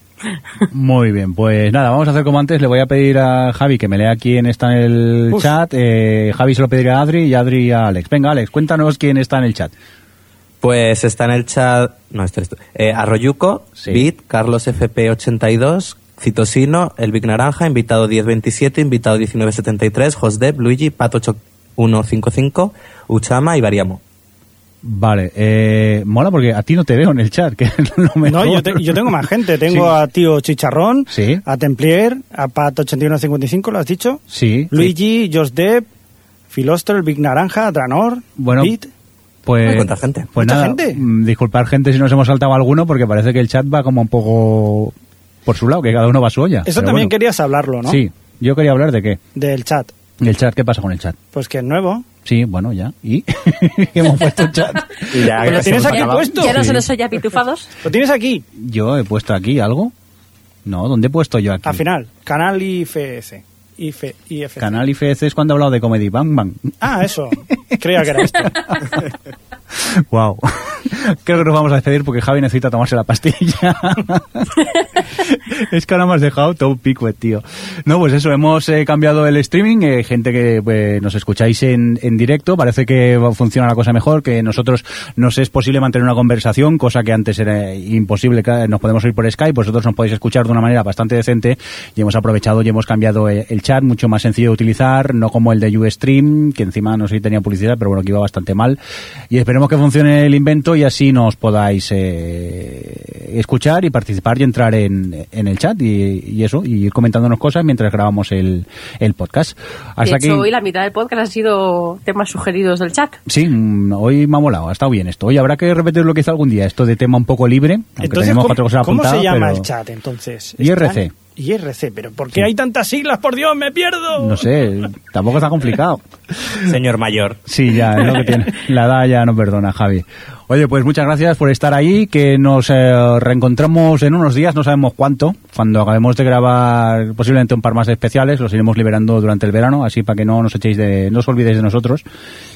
Muy bien, pues nada, vamos a hacer como antes. Le voy a pedir a Javi que me lea quién está en el Uf. chat. Eh, Javi se lo pedirá a Adri y Adri a Alex. Venga, Alex, cuéntanos quién está en el chat. Pues está en el chat. No, este eres tú. Eh, Arroyuco, Sí. Bit, Carlos FP82, Citosino, El Big Naranja, invitado 1027, invitado 1973, Josdep, Luigi, Pat8155, Uchama y Variamo. Vale, eh, mola porque a ti no te veo en el chat, que es lo mejor. No, yo, te- yo tengo más gente. Tengo Sí. a Tío Chicharrón, Sí. a Templier, a Pat8155, ¿lo has dicho? Sí. Luigi, Josh Depp, Filoster, Big Naranja, Dranor, Bueno, Beat. Pues, cuánta gente. Pues Mucha nada, gente. mm, disculpar gente si nos hemos saltado alguno porque parece que el chat va como un poco por su lado, que cada uno va a su olla. Eso Pero también bueno. querías hablarlo, ¿no? Sí, yo quería hablar de qué. Del chat. El chat, ¿qué pasa con el chat? Pues que es nuevo. Sí, bueno, ya. ¿Y? hemos puesto el chat. Y ya, Pues lo tienes aquí acaba. puesto. ¿Ya no Sí. se nos oye apitufados? Lo tienes aquí, Yo he puesto aquí algo. No, ¿dónde he puesto yo aquí? al final. Canal IFS. IF, IFC. Canal IFC es cuando he hablado de Comedy Bang Bang. Ah, eso. Creía que era esto. Wow. Creo que nos vamos a despedir porque Javi necesita tomarse la pastilla. es que ahora me has dejado todo pico, tío. No, pues eso, hemos eh, cambiado el streaming. eh, gente que pues, nos escucháis en, en directo. Parece que funciona la cosa mejor, que nosotros nos es posible mantener una conversación, cosa que antes era imposible. Nos podemos oír por Skype, vosotros nos podéis escuchar de una manera bastante decente y hemos aprovechado y hemos cambiado eh, el chat, mucho más sencillo de utilizar, no como el de Ustream, que encima no sé si tenía publicidad, pero bueno, que iba bastante mal. Y esperemos que funcione el invento y así nos podáis eh, escuchar y participar y entrar en, en el chat y, y eso, y ir comentándonos cosas mientras grabamos el, el podcast. De Hasta hecho, aquí. hoy la mitad del podcast ha sido temas sugeridos del chat. Sí, mm, hoy me ha molado, ha estado bien esto. Hoy habrá que repetir lo que hizo algún día, esto de tema un poco libre, aunque Entonces, tenemos ¿cómo, cuatro cosas cómo apuntadas. se llama pero el chat entonces? IRC. ¿Están? IRC, pero ¿por qué hay tantas siglas? Por Dios, me pierdo. No sé, tampoco está complicado. Señor mayor. Sí, ya, es lo que tiene. La edad ya no perdona, Javi. Oye, pues muchas gracias por estar ahí, que nos eh, reencontramos en unos días, no sabemos cuánto, cuando acabemos de grabar posiblemente un par más de especiales, los iremos liberando durante el verano, así para que no nos echéis de, no os olvidéis de nosotros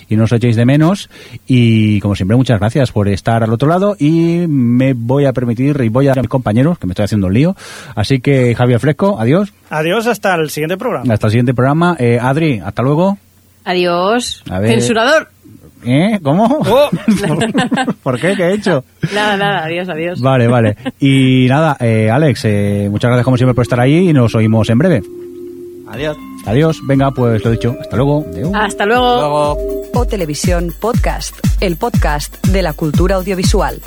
y no os echéis de menos. Y como siempre, muchas gracias por estar al otro lado y me voy a permitir y voy a a mis compañeros, que me estoy haciendo un lío. Así que Javier Fresco, adiós. Adiós hasta el siguiente programa. Hasta el siguiente programa. Eh, Adri, hasta luego. Adiós. A ver. Censurador. ¿Eh? ¿Cómo? Oh. ¿Por qué? ¿Qué he hecho? Nada, nada, adiós, adiós. Vale, vale. Y nada, eh, Alex, eh, muchas gracias como siempre por estar ahí y nos oímos en breve. Adiós. Adiós, venga, pues lo dicho, hasta luego. Hasta luego. Luego. O Televisión Podcast, el podcast de la cultura audiovisual.